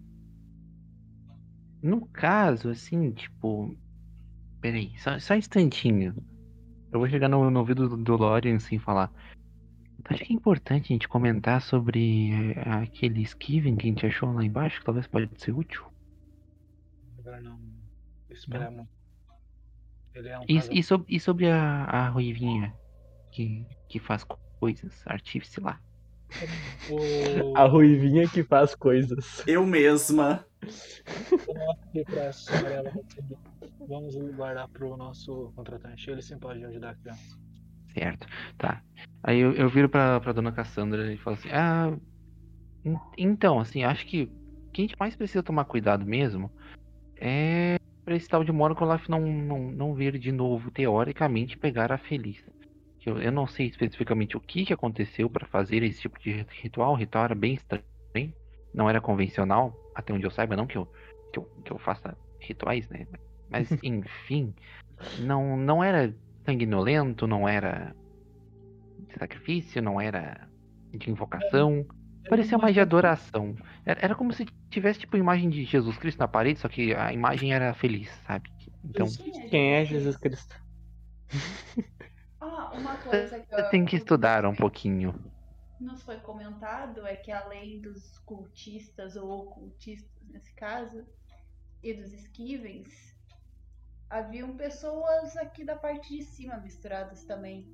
No caso, assim, tipo. Peraí, só, só um instantinho. Eu vou chegar no, no ouvido do, do Lorian assim e falar. Acho que é importante a gente comentar sobre eh, aquele Skiven que a gente achou lá embaixo, que talvez pode ser útil. Agora não esperar muito. Ele é um E, caso- e, sob- e sobre a, a Ruivinha que, que faz co- coisas, artífice lá. o... A ruivinha que faz coisas. Eu mesma. Vamos guardar pro nosso contratante. Ele sim pode ajudar a criança. Certo, tá. Aí eu, eu viro pra, pra dona Cassandra e falo assim, ah, en- então, assim, acho que o que a gente mais precisa tomar cuidado mesmo é pra esse tal de Morgoloth não, não, não vir de novo, teoricamente, pegar a Feliz. Eu, eu não sei especificamente o que, que aconteceu pra fazer esse tipo de ritual, o ritual era bem estranho, não era convencional, até onde eu saiba, não que eu, que eu, que eu faça rituais, né? Mas, enfim, não, não era sanguinolento, não era de sacrifício, não era de invocação. Parecia mais de adoração. Era, era como se tivesse tipo imagem de Jesus Cristo na parede, só que a imagem era feliz, sabe? Então, Quem é Jesus Cristo? Ah, uma coisa que você eu- tem que estudar um pouquinho. nos foi comentado é que além dos cultistas ou ocultistas nesse caso e dos esquivens, haviam pessoas aqui da parte de cima misturadas também.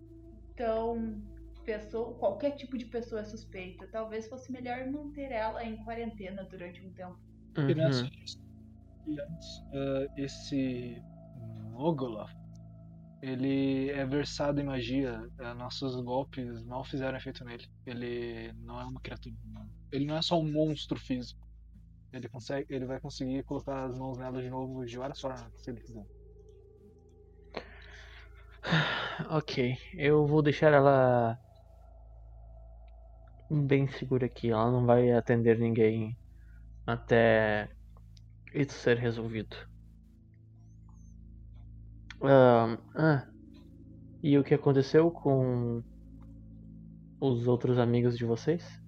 Então, pessoa, qualquer tipo de pessoa é suspeita. Talvez fosse melhor manter ela em quarentena durante um tempo. Uhum. E antes, ah, esse Mogoloth, ele é versado em magia. ah, nossos golpes não fizeram efeito nele. Ele não é uma criatura. Ele não é só um monstro físico. Ele consegue, ele vai conseguir colocar as mãos nela de novo de várias formas, se ele quiser. Ok, eu vou deixar ela bem segura aqui. Ela não vai atender ninguém até isso ser resolvido. Ah, e o que aconteceu com os outros amigos de vocês?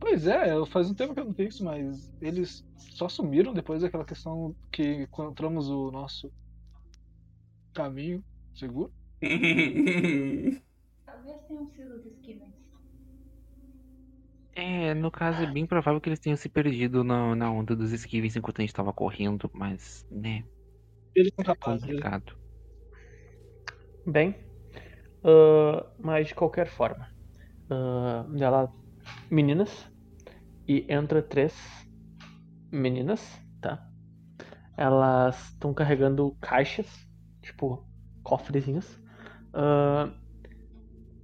Pois é, faz um tempo que eu não tenho isso, mas eles só sumiram depois daquela questão que encontramos o nosso caminho seguro. Talvez tenham sido os esquivens. É, no caso é bem provável que eles tenham se perdido na, na onda dos esquivens enquanto a gente tava correndo, mas, né, Eles são capazes. eles- complicado. Bem, ah, mas de qualquer forma, ah, ela, meninas, e entra três meninas, tá? Elas estão carregando caixas, tipo cofrezinhos. Ah,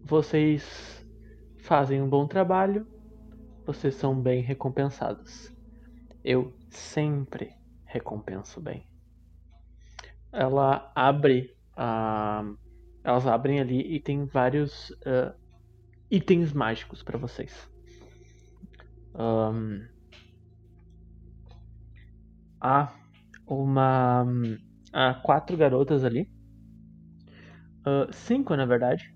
vocês fazem um bom trabalho, vocês são bem recompensados. Eu sempre recompenso bem. Ela abre a elas abrem ali e tem vários ah, itens mágicos pra vocês. Ahn, há uma. Há quatro garotas ali. Ah, cinco, na verdade.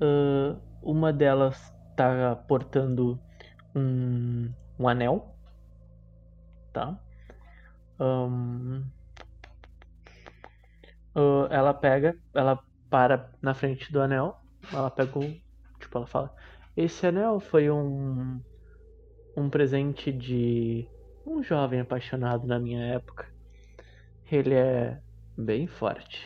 Ah, uma delas tá portando um, um anel. Tá? Ahn, ah, ela pega, ela para na frente do anel. Ela pega o. Tipo, ela fala: Esse anel foi um. Um presente de um jovem apaixonado na minha época. Ele é bem forte.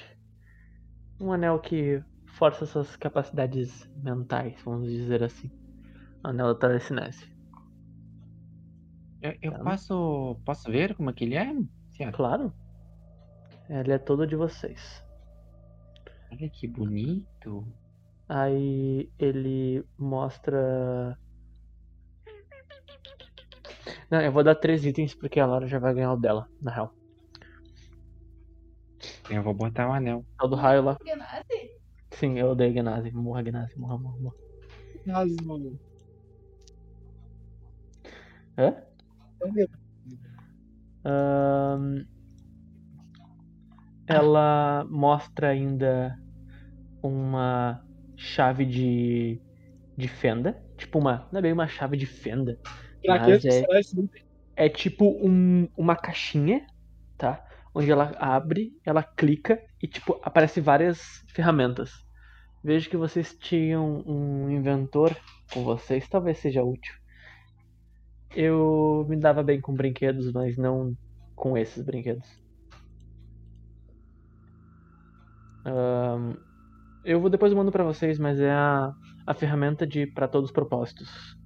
Um anel que força suas capacidades mentais, vamos dizer assim. Anel da telecinese. Eu, eu Tá. posso, posso ver como é que ele é? Senhora? Claro. Ele é todo de vocês. Olha que bonito. Aí ele mostra. Não, eu vou dar três itens porque a Laura já vai ganhar o dela, na real. Eu vou botar o anel. É o do raio lá. Genasi? Sim, eu odeio Gnase. Morra, Gnase. Morra, morra, morra. Asno. Hã? Ahn, ela mostra ainda uma chave de, de fenda. Tipo uma. Não é bem uma chave de fenda. Mas é-? É tipo um, uma caixinha, tá? Onde ela abre, ela clica e tipo aparece várias ferramentas. Vejo que vocês tinham um inventor com vocês, talvez seja útil. Eu me dava bem com brinquedos, mas não com esses brinquedos. Ahn, eu vou depois mando pra vocês, mas é a, a ferramenta de para todos os propósitos.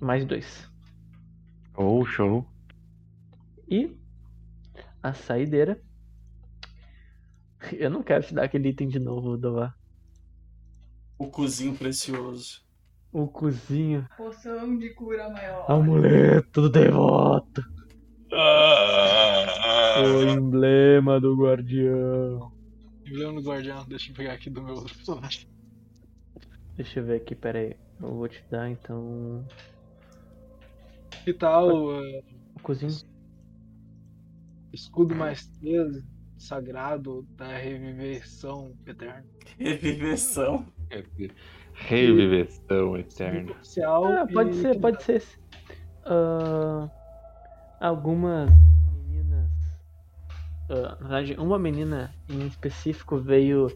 Mais dois. Oh, show. E a saideira. Eu não quero te dar aquele item de novo, Dová. O cozinho precioso. O cozinho. Poção de cura maior. Amuleto do devoto. O emblema do guardião. Emblema do guardião, deixa eu pegar aqui do meu outro personagem. Deixa eu ver aqui, pera aí. Eu vou te dar então. Que tal eh, O cozinho. escudo mais 13, sagrado da reviveção eterna? Reviveção. Reviveção eterna. Ah, pode e- ser, pode ser. Ah, algumas meninas. ah, na verdade, uma menina em específico veio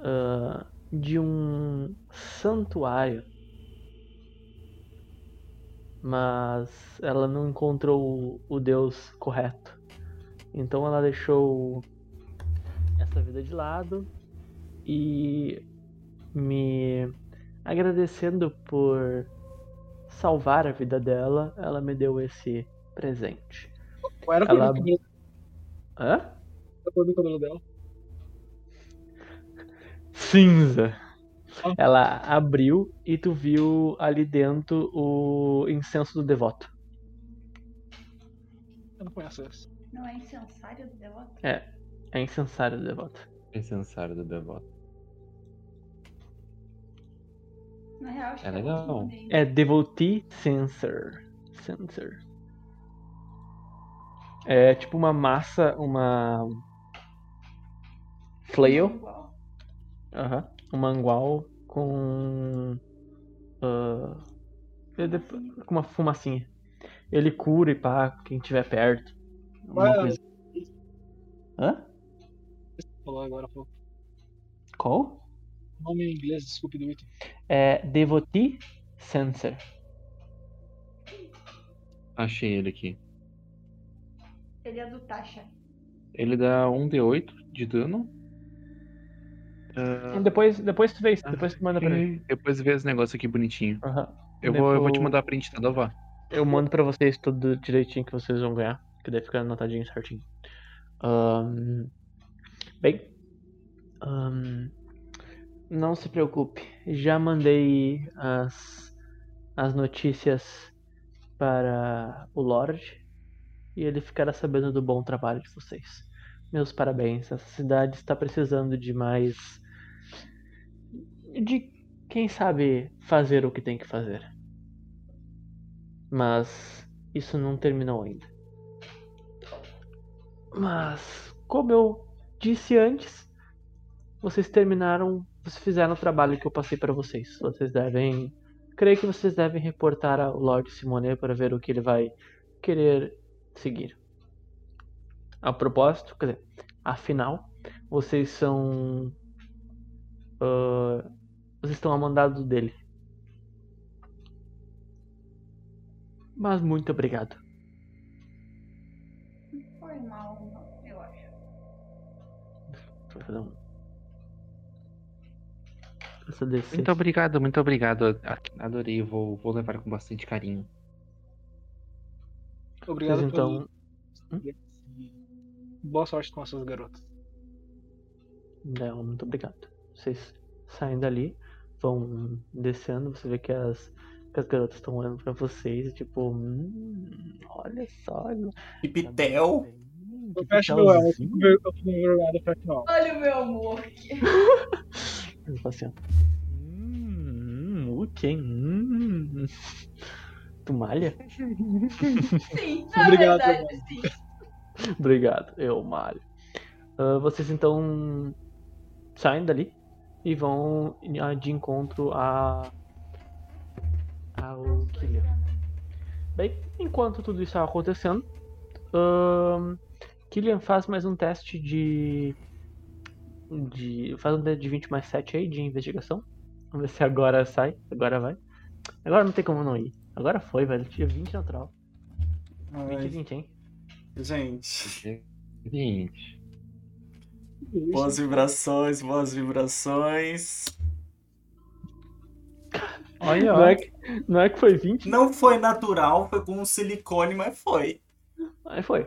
ah, de um santuário. Mas ela não encontrou o, o Deus correto. Então ela deixou essa vida de lado e me agradecendo por salvar a vida dela, ela me deu esse presente. Qual era Ela- do cabelo, Hã? qual era do cabelo dela? Cinza. Ah. Ela abriu e tu viu ali dentro o incenso do devoto. Eu não conheço esse. Não é incensário do devoto? É incensário do devoto. Incensário do devoto. Na real, acho É que legal. outro nome. É Devotee Censer. Censer. É tipo uma massa, uma flail. Aham. Um mangual com. ele- com uma fumacinha. Ele cura e pá, quem tiver perto. Uma é? coisa. Hã? Falou agora, pô. Qual? Nome em inglês, desculpe do item. É Devotee Censer. Achei ele aqui. Ele é do Tasha. Ele dá 1d8 de dano. Ah, Depois, depois tu vê isso, depois tu manda pra mim. Depois vê esse negócio aqui bonitinho. Aham. Eu vou, eu vou te Depois- mandar print, tá, Dová? Eu mando pra vocês tudo direitinho que vocês vão ganhar. Que daí fica anotadinho certinho. Ahn, bem. ahn, não se preocupe. Já mandei as, as notícias para o Lorde. E ele ficará sabendo do bom trabalho de vocês. Meus parabéns. Essa cidade está precisando de mais. De quem sabe fazer o que tem que fazer. Mas isso não terminou ainda. Mas, como eu disse antes, vocês terminaram, vocês fizeram o trabalho que eu passei para vocês. Vocês devem, creio que vocês devem reportar ao Lord Simone para ver o que ele vai querer seguir. A propósito, quer dizer, afinal, vocês são ah, vocês estão a mandado dele. Mas muito obrigado. Foi mal, eu acho. Vou DC. Muito obrigado, muito obrigado. Adorei, vou, vou levar com bastante carinho. Obrigado Vocês então. pelo... Boa sorte com essas garotas. Não, muito obrigado. Vocês saem dali, vão descendo, você vê que as, que as garotas estão olhando pra vocês tipo, hum, olha só. Pipitel. Eu fecho meu olho, eu fico ver- eu fico envergonhado, eu fecho meu olho. Olha o meu amor aqui. Ele fala assim, ó. Hum, o quem? Hum. Tu malha? Sim, na Obrigado, verdade, mano. sim. Obrigado, eu malho. Ah, vocês então saem dali e vão ah, de encontro a ao Killian. Bem, enquanto tudo isso está acontecendo, ahn, Killian faz mais um teste de. De faz um teste de 20 mais 7 aí de investigação. Vamos ver se agora sai. Agora vai. Agora não tem como não ir. Agora foi, velho. Tinha 20 natural. 20 e Ai, 20, hein? gente, Gente, boas vibrações, boas vibrações. Olha, Não é, que, não é que foi 20? Não foi natural, foi com um silicone, mas foi. Aí foi.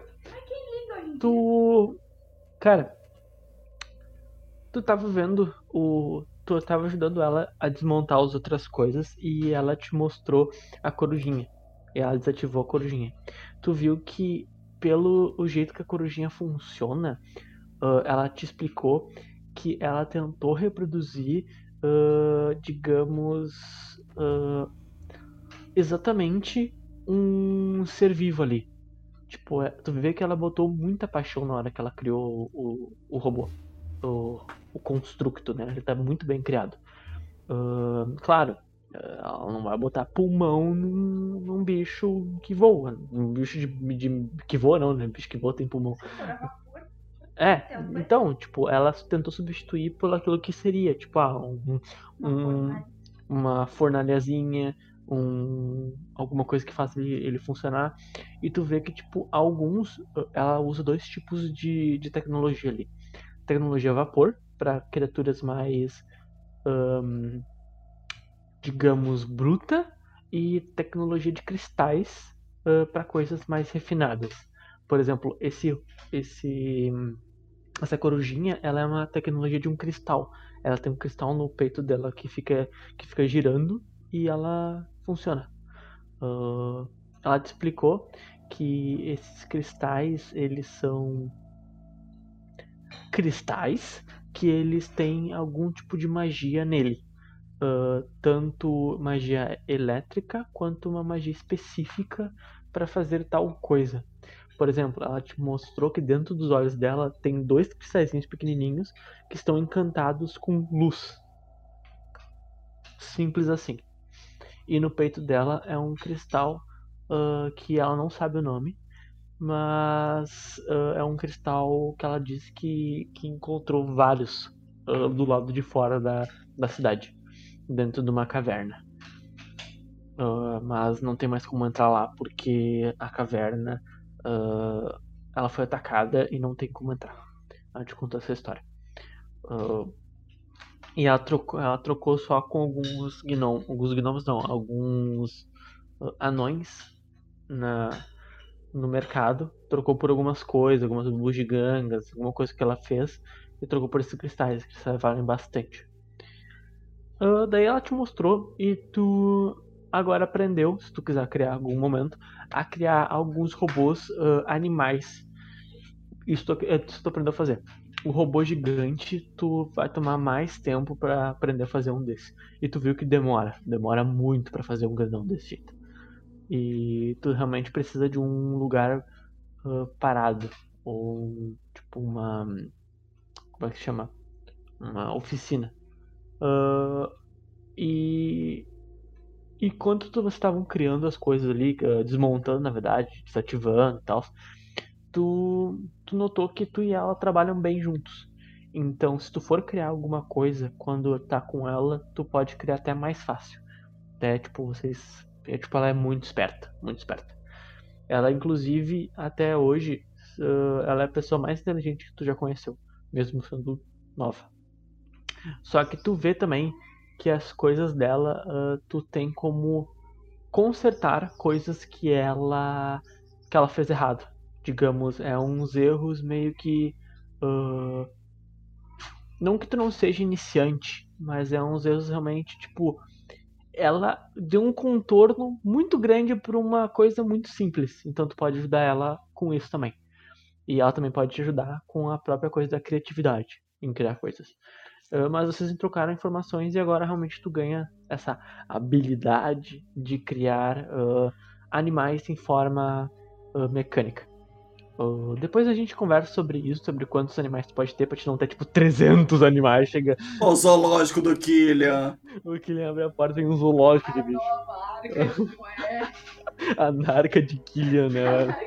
Lindo, Tu. Cara. Tu tava vendo o. Tu tava ajudando ela a desmontar as outras coisas e ela te mostrou a corujinha. E ela desativou a corujinha. Tu viu que, pelo o jeito que a corujinha funciona, ah, ela te explicou que ela tentou reproduzir, ah, digamos, ah, exatamente um ser vivo ali. Tipo, é- tu vê que ela botou muita paixão na hora que ela criou o, o robô. O, o constructo, né? Ele tá muito bem criado. Ahn, claro, eh, ela não vai botar pulmão num, num bicho que voa. Um bicho de, de- que voa não, né? Bicho que voa tem pulmão. É, Também. então, tipo, ela tentou substituir por aquilo que seria, tipo, ah, um, um, uma fornalhazinha, um, alguma coisa que faça ele, ele funcionar. E tu vê que, tipo, alguns. Ela usa dois tipos de, de tecnologia ali: tecnologia a vapor, para criaturas mais. ahn, digamos, bruta, e tecnologia de cristais para coisas mais refinadas. Por exemplo, esse. esse essa corujinha, ela é uma tecnologia de um cristal. Ela tem um cristal no peito dela que fica, que fica girando e ela funciona. Ah, ela te explicou que esses cristais, eles são cristais que eles têm algum tipo de magia nele. Ah, tanto magia elétrica quanto uma magia específica para fazer tal coisa. Por exemplo, ela te mostrou que dentro dos olhos dela tem dois cristalzinhos pequenininhos que estão encantados com luz. Simples assim. E no peito dela é um cristal ah, que ela não sabe o nome, mas ah, é um cristal que ela disse que, que encontrou vários ah, do lado de fora da, da cidade, dentro de uma caverna. Ah, mas não tem mais como entrar lá porque a caverna ela foi atacada e não tem como entrar. Ela te contou essa história. E ela trocou, ela trocou só com alguns gnomos, alguns gnomos não, alguns anões na, no mercado. Trocou por algumas coisas, algumas bugigangas, alguma coisa que ela fez. E trocou por esses cristais, que cristais valem bastante. Ah, daí ela te mostrou e tu agora aprendeu, se tu quiser criar algum momento, a criar alguns robôs ah, animais. Isso tu, isso tu aprendeu a fazer. O robô gigante, tu vai tomar mais tempo pra aprender a fazer um desse. E tu viu que demora, demora muito pra fazer um grandão desse jeito. E tu realmente precisa de um lugar ah, parado ou tipo uma como é que chama? Uma oficina. Ah, e enquanto tu- vocês estavam criando as coisas ali, ah, desmontando na verdade, desativando e tal, tu, tu notou que tu e ela trabalham bem juntos. Então, se tu for criar alguma coisa quando tá com ela, tu pode criar até mais fácil. Até, tipo, vocês. É, tipo, ela é muito esperta, muito esperta. Ela, inclusive, até hoje, ela é a pessoa mais inteligente que tu já conheceu, mesmo sendo nova. Só que tu vê também que as coisas dela, ah, tu tem como consertar coisas que ela que ela fez errado. Digamos, é uns erros meio que ah, não que tu não seja iniciante, mas é uns erros realmente tipo ela deu um contorno muito grande para uma coisa muito simples. Então tu pode ajudar ela com isso também. E ela também pode te ajudar com a própria coisa da criatividade em criar coisas. Uh, mas vocês trocaram informações e agora realmente tu ganha essa habilidade de criar uh, animais em forma uh, mecânica. Depois a gente conversa sobre isso, sobre quantos animais tu pode ter pra te não ter tipo 300 animais. Chega. O zoológico do Killian! o Killian abre a porta e tem um zoológico de bicho. a narca de Killian, né?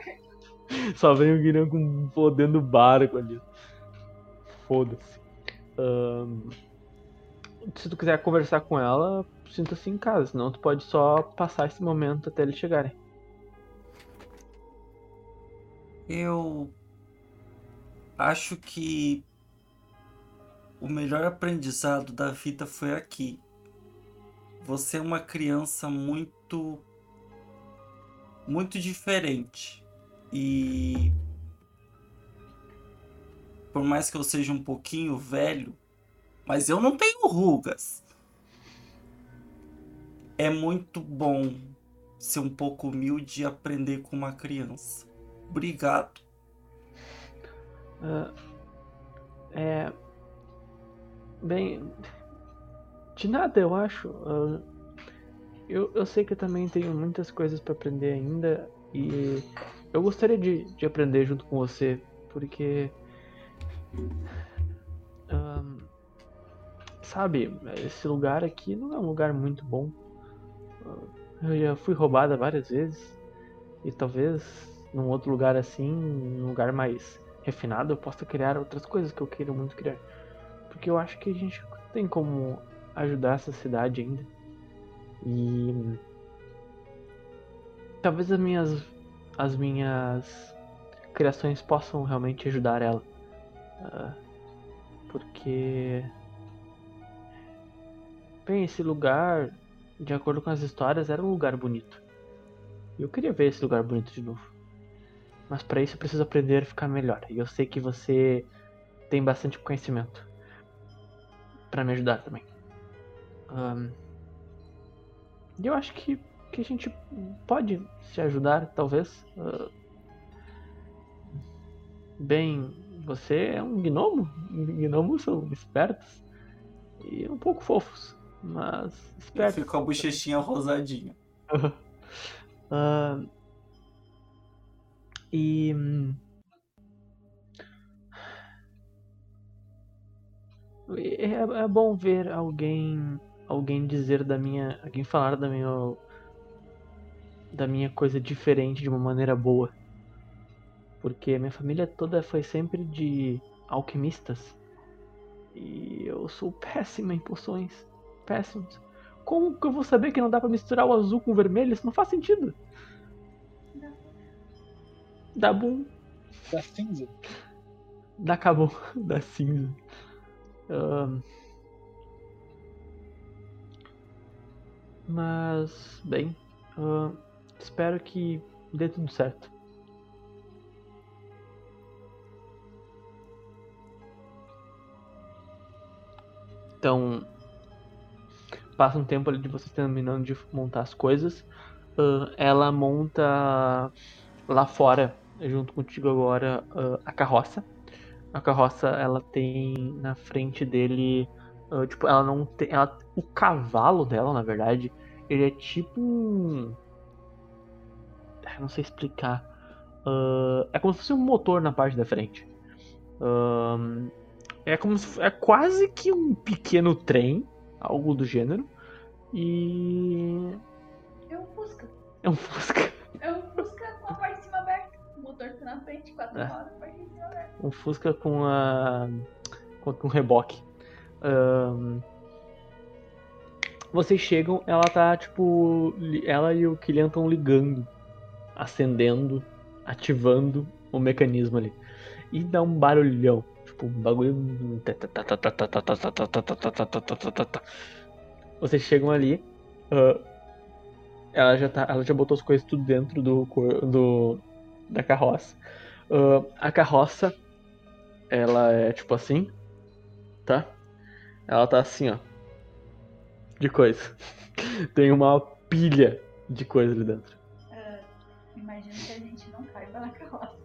Só vem o Killian com fodendo barco ali. Foda-se. Um, se tu quiser conversar com ela, sinta-se em casa, senão tu pode só passar esse momento até eles chegarem. Eu acho que o melhor aprendizado da vida foi aqui. Você é uma criança muito muito diferente. E por mais que eu seja um pouquinho velho, mas eu não tenho rugas. É muito bom ser um pouco humilde e aprender com uma criança. Obrigado. Uh, é. Bem. De nada, eu acho. Uh, eu, eu sei que eu também tenho muitas coisas para aprender ainda. E eu gostaria de, de aprender junto com você. Porque um, sabe, esse lugar aqui não é um lugar muito bom. Eu já fui roubada várias vezes. E talvez num outro lugar assim, num lugar mais refinado, eu possa criar outras coisas que eu queira muito criar. Porque eu acho que a gente tem como ajudar essa cidade ainda. E talvez as minhas as minhas criações possam realmente ajudar ela. Uh, porque. Bem, esse lugar, de acordo com as histórias, era um lugar bonito. Eu queria ver esse lugar bonito de novo. Mas para isso eu preciso aprender a ficar melhor. E eu sei que você tem bastante conhecimento para me ajudar também. Um, e eu acho que, que a gente pode se ajudar, talvez. Uh, bem, você é um gnomo. Gnomos são espertos e um pouco fofos, mas espertos. Fica com a bochechinha rosadinha. uh, e. É, é bom ver alguém alguém dizer da minha alguém falar da minha da minha coisa diferente de uma maneira boa porque minha família toda foi sempre de alquimistas. E eu sou péssima em poções. Péssimos. Como que eu vou saber que não dá para misturar o azul com o vermelho? Isso não faz sentido. Dá bom. Da cinza. Dá cabo da cinza. Um... Mas, bem, uh, espero que dê tudo certo. Então, passa um tempo ali de vocês terminando de montar as coisas. Uh, ela monta lá fora, junto contigo agora, uh, a carroça. A carroça, ela tem na frente dele, uh, tipo, ela não tem, ela, o cavalo dela, na verdade, ele é tipo um, não sei explicar. é como se fosse um motor na parte da frente. É como se, é quase que um pequeno trem, algo do gênero. E. É um Fusca. É um Fusca. É um Fusca com a parte de cima aberta. O motor tá na frente, quatro é. rodas. Um Fusca com a. com, com reboque. Um... Vocês chegam, ela tá tipo. Ela e o Killian estão ligando, acendendo, ativando o mecanismo ali. E dá um barulhão tipo, um bagulho. Vocês chegam ali. Uh, ela já tá. Ela já botou as coisas tudo dentro do. do da carroça. Uh, a carroça. Ela é tipo assim. Tá? Ela tá assim, ó. De coisa. Tem uma pilha de coisa ali dentro. Uh, imagino que a gente não caiba na carroça.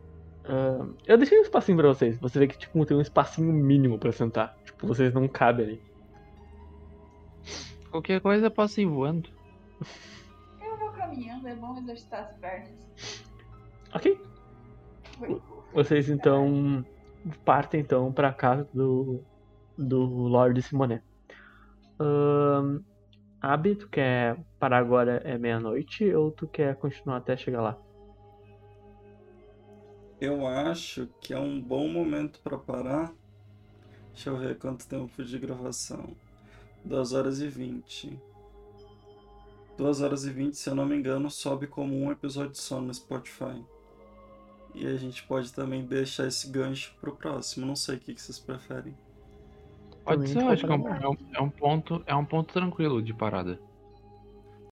Uh, eu deixei um espacinho pra vocês. Você vê que tipo, tem um espacinho mínimo pra sentar. Tipo, Vocês não cabem ali. Qualquer coisa eu posso ir voando. Eu vou caminhando, é bom exercitar as pernas. Ok. Vocês então partem então para casa do do Lord Simonet. Ahn, Abi, tu quer parar agora é meia-noite ou tu quer continuar até chegar lá? Eu acho que é um bom momento para parar. Deixa eu ver quanto tempo de gravação. 2 horas e 20. 2 horas e 20, se eu não me engano, sobe como um episódio só no Spotify. E a gente pode também deixar esse gancho pro próximo. Não sei o que que vocês preferem. Pode ser, acho que é é um- é um ponto, é um ponto tranquilo de parada.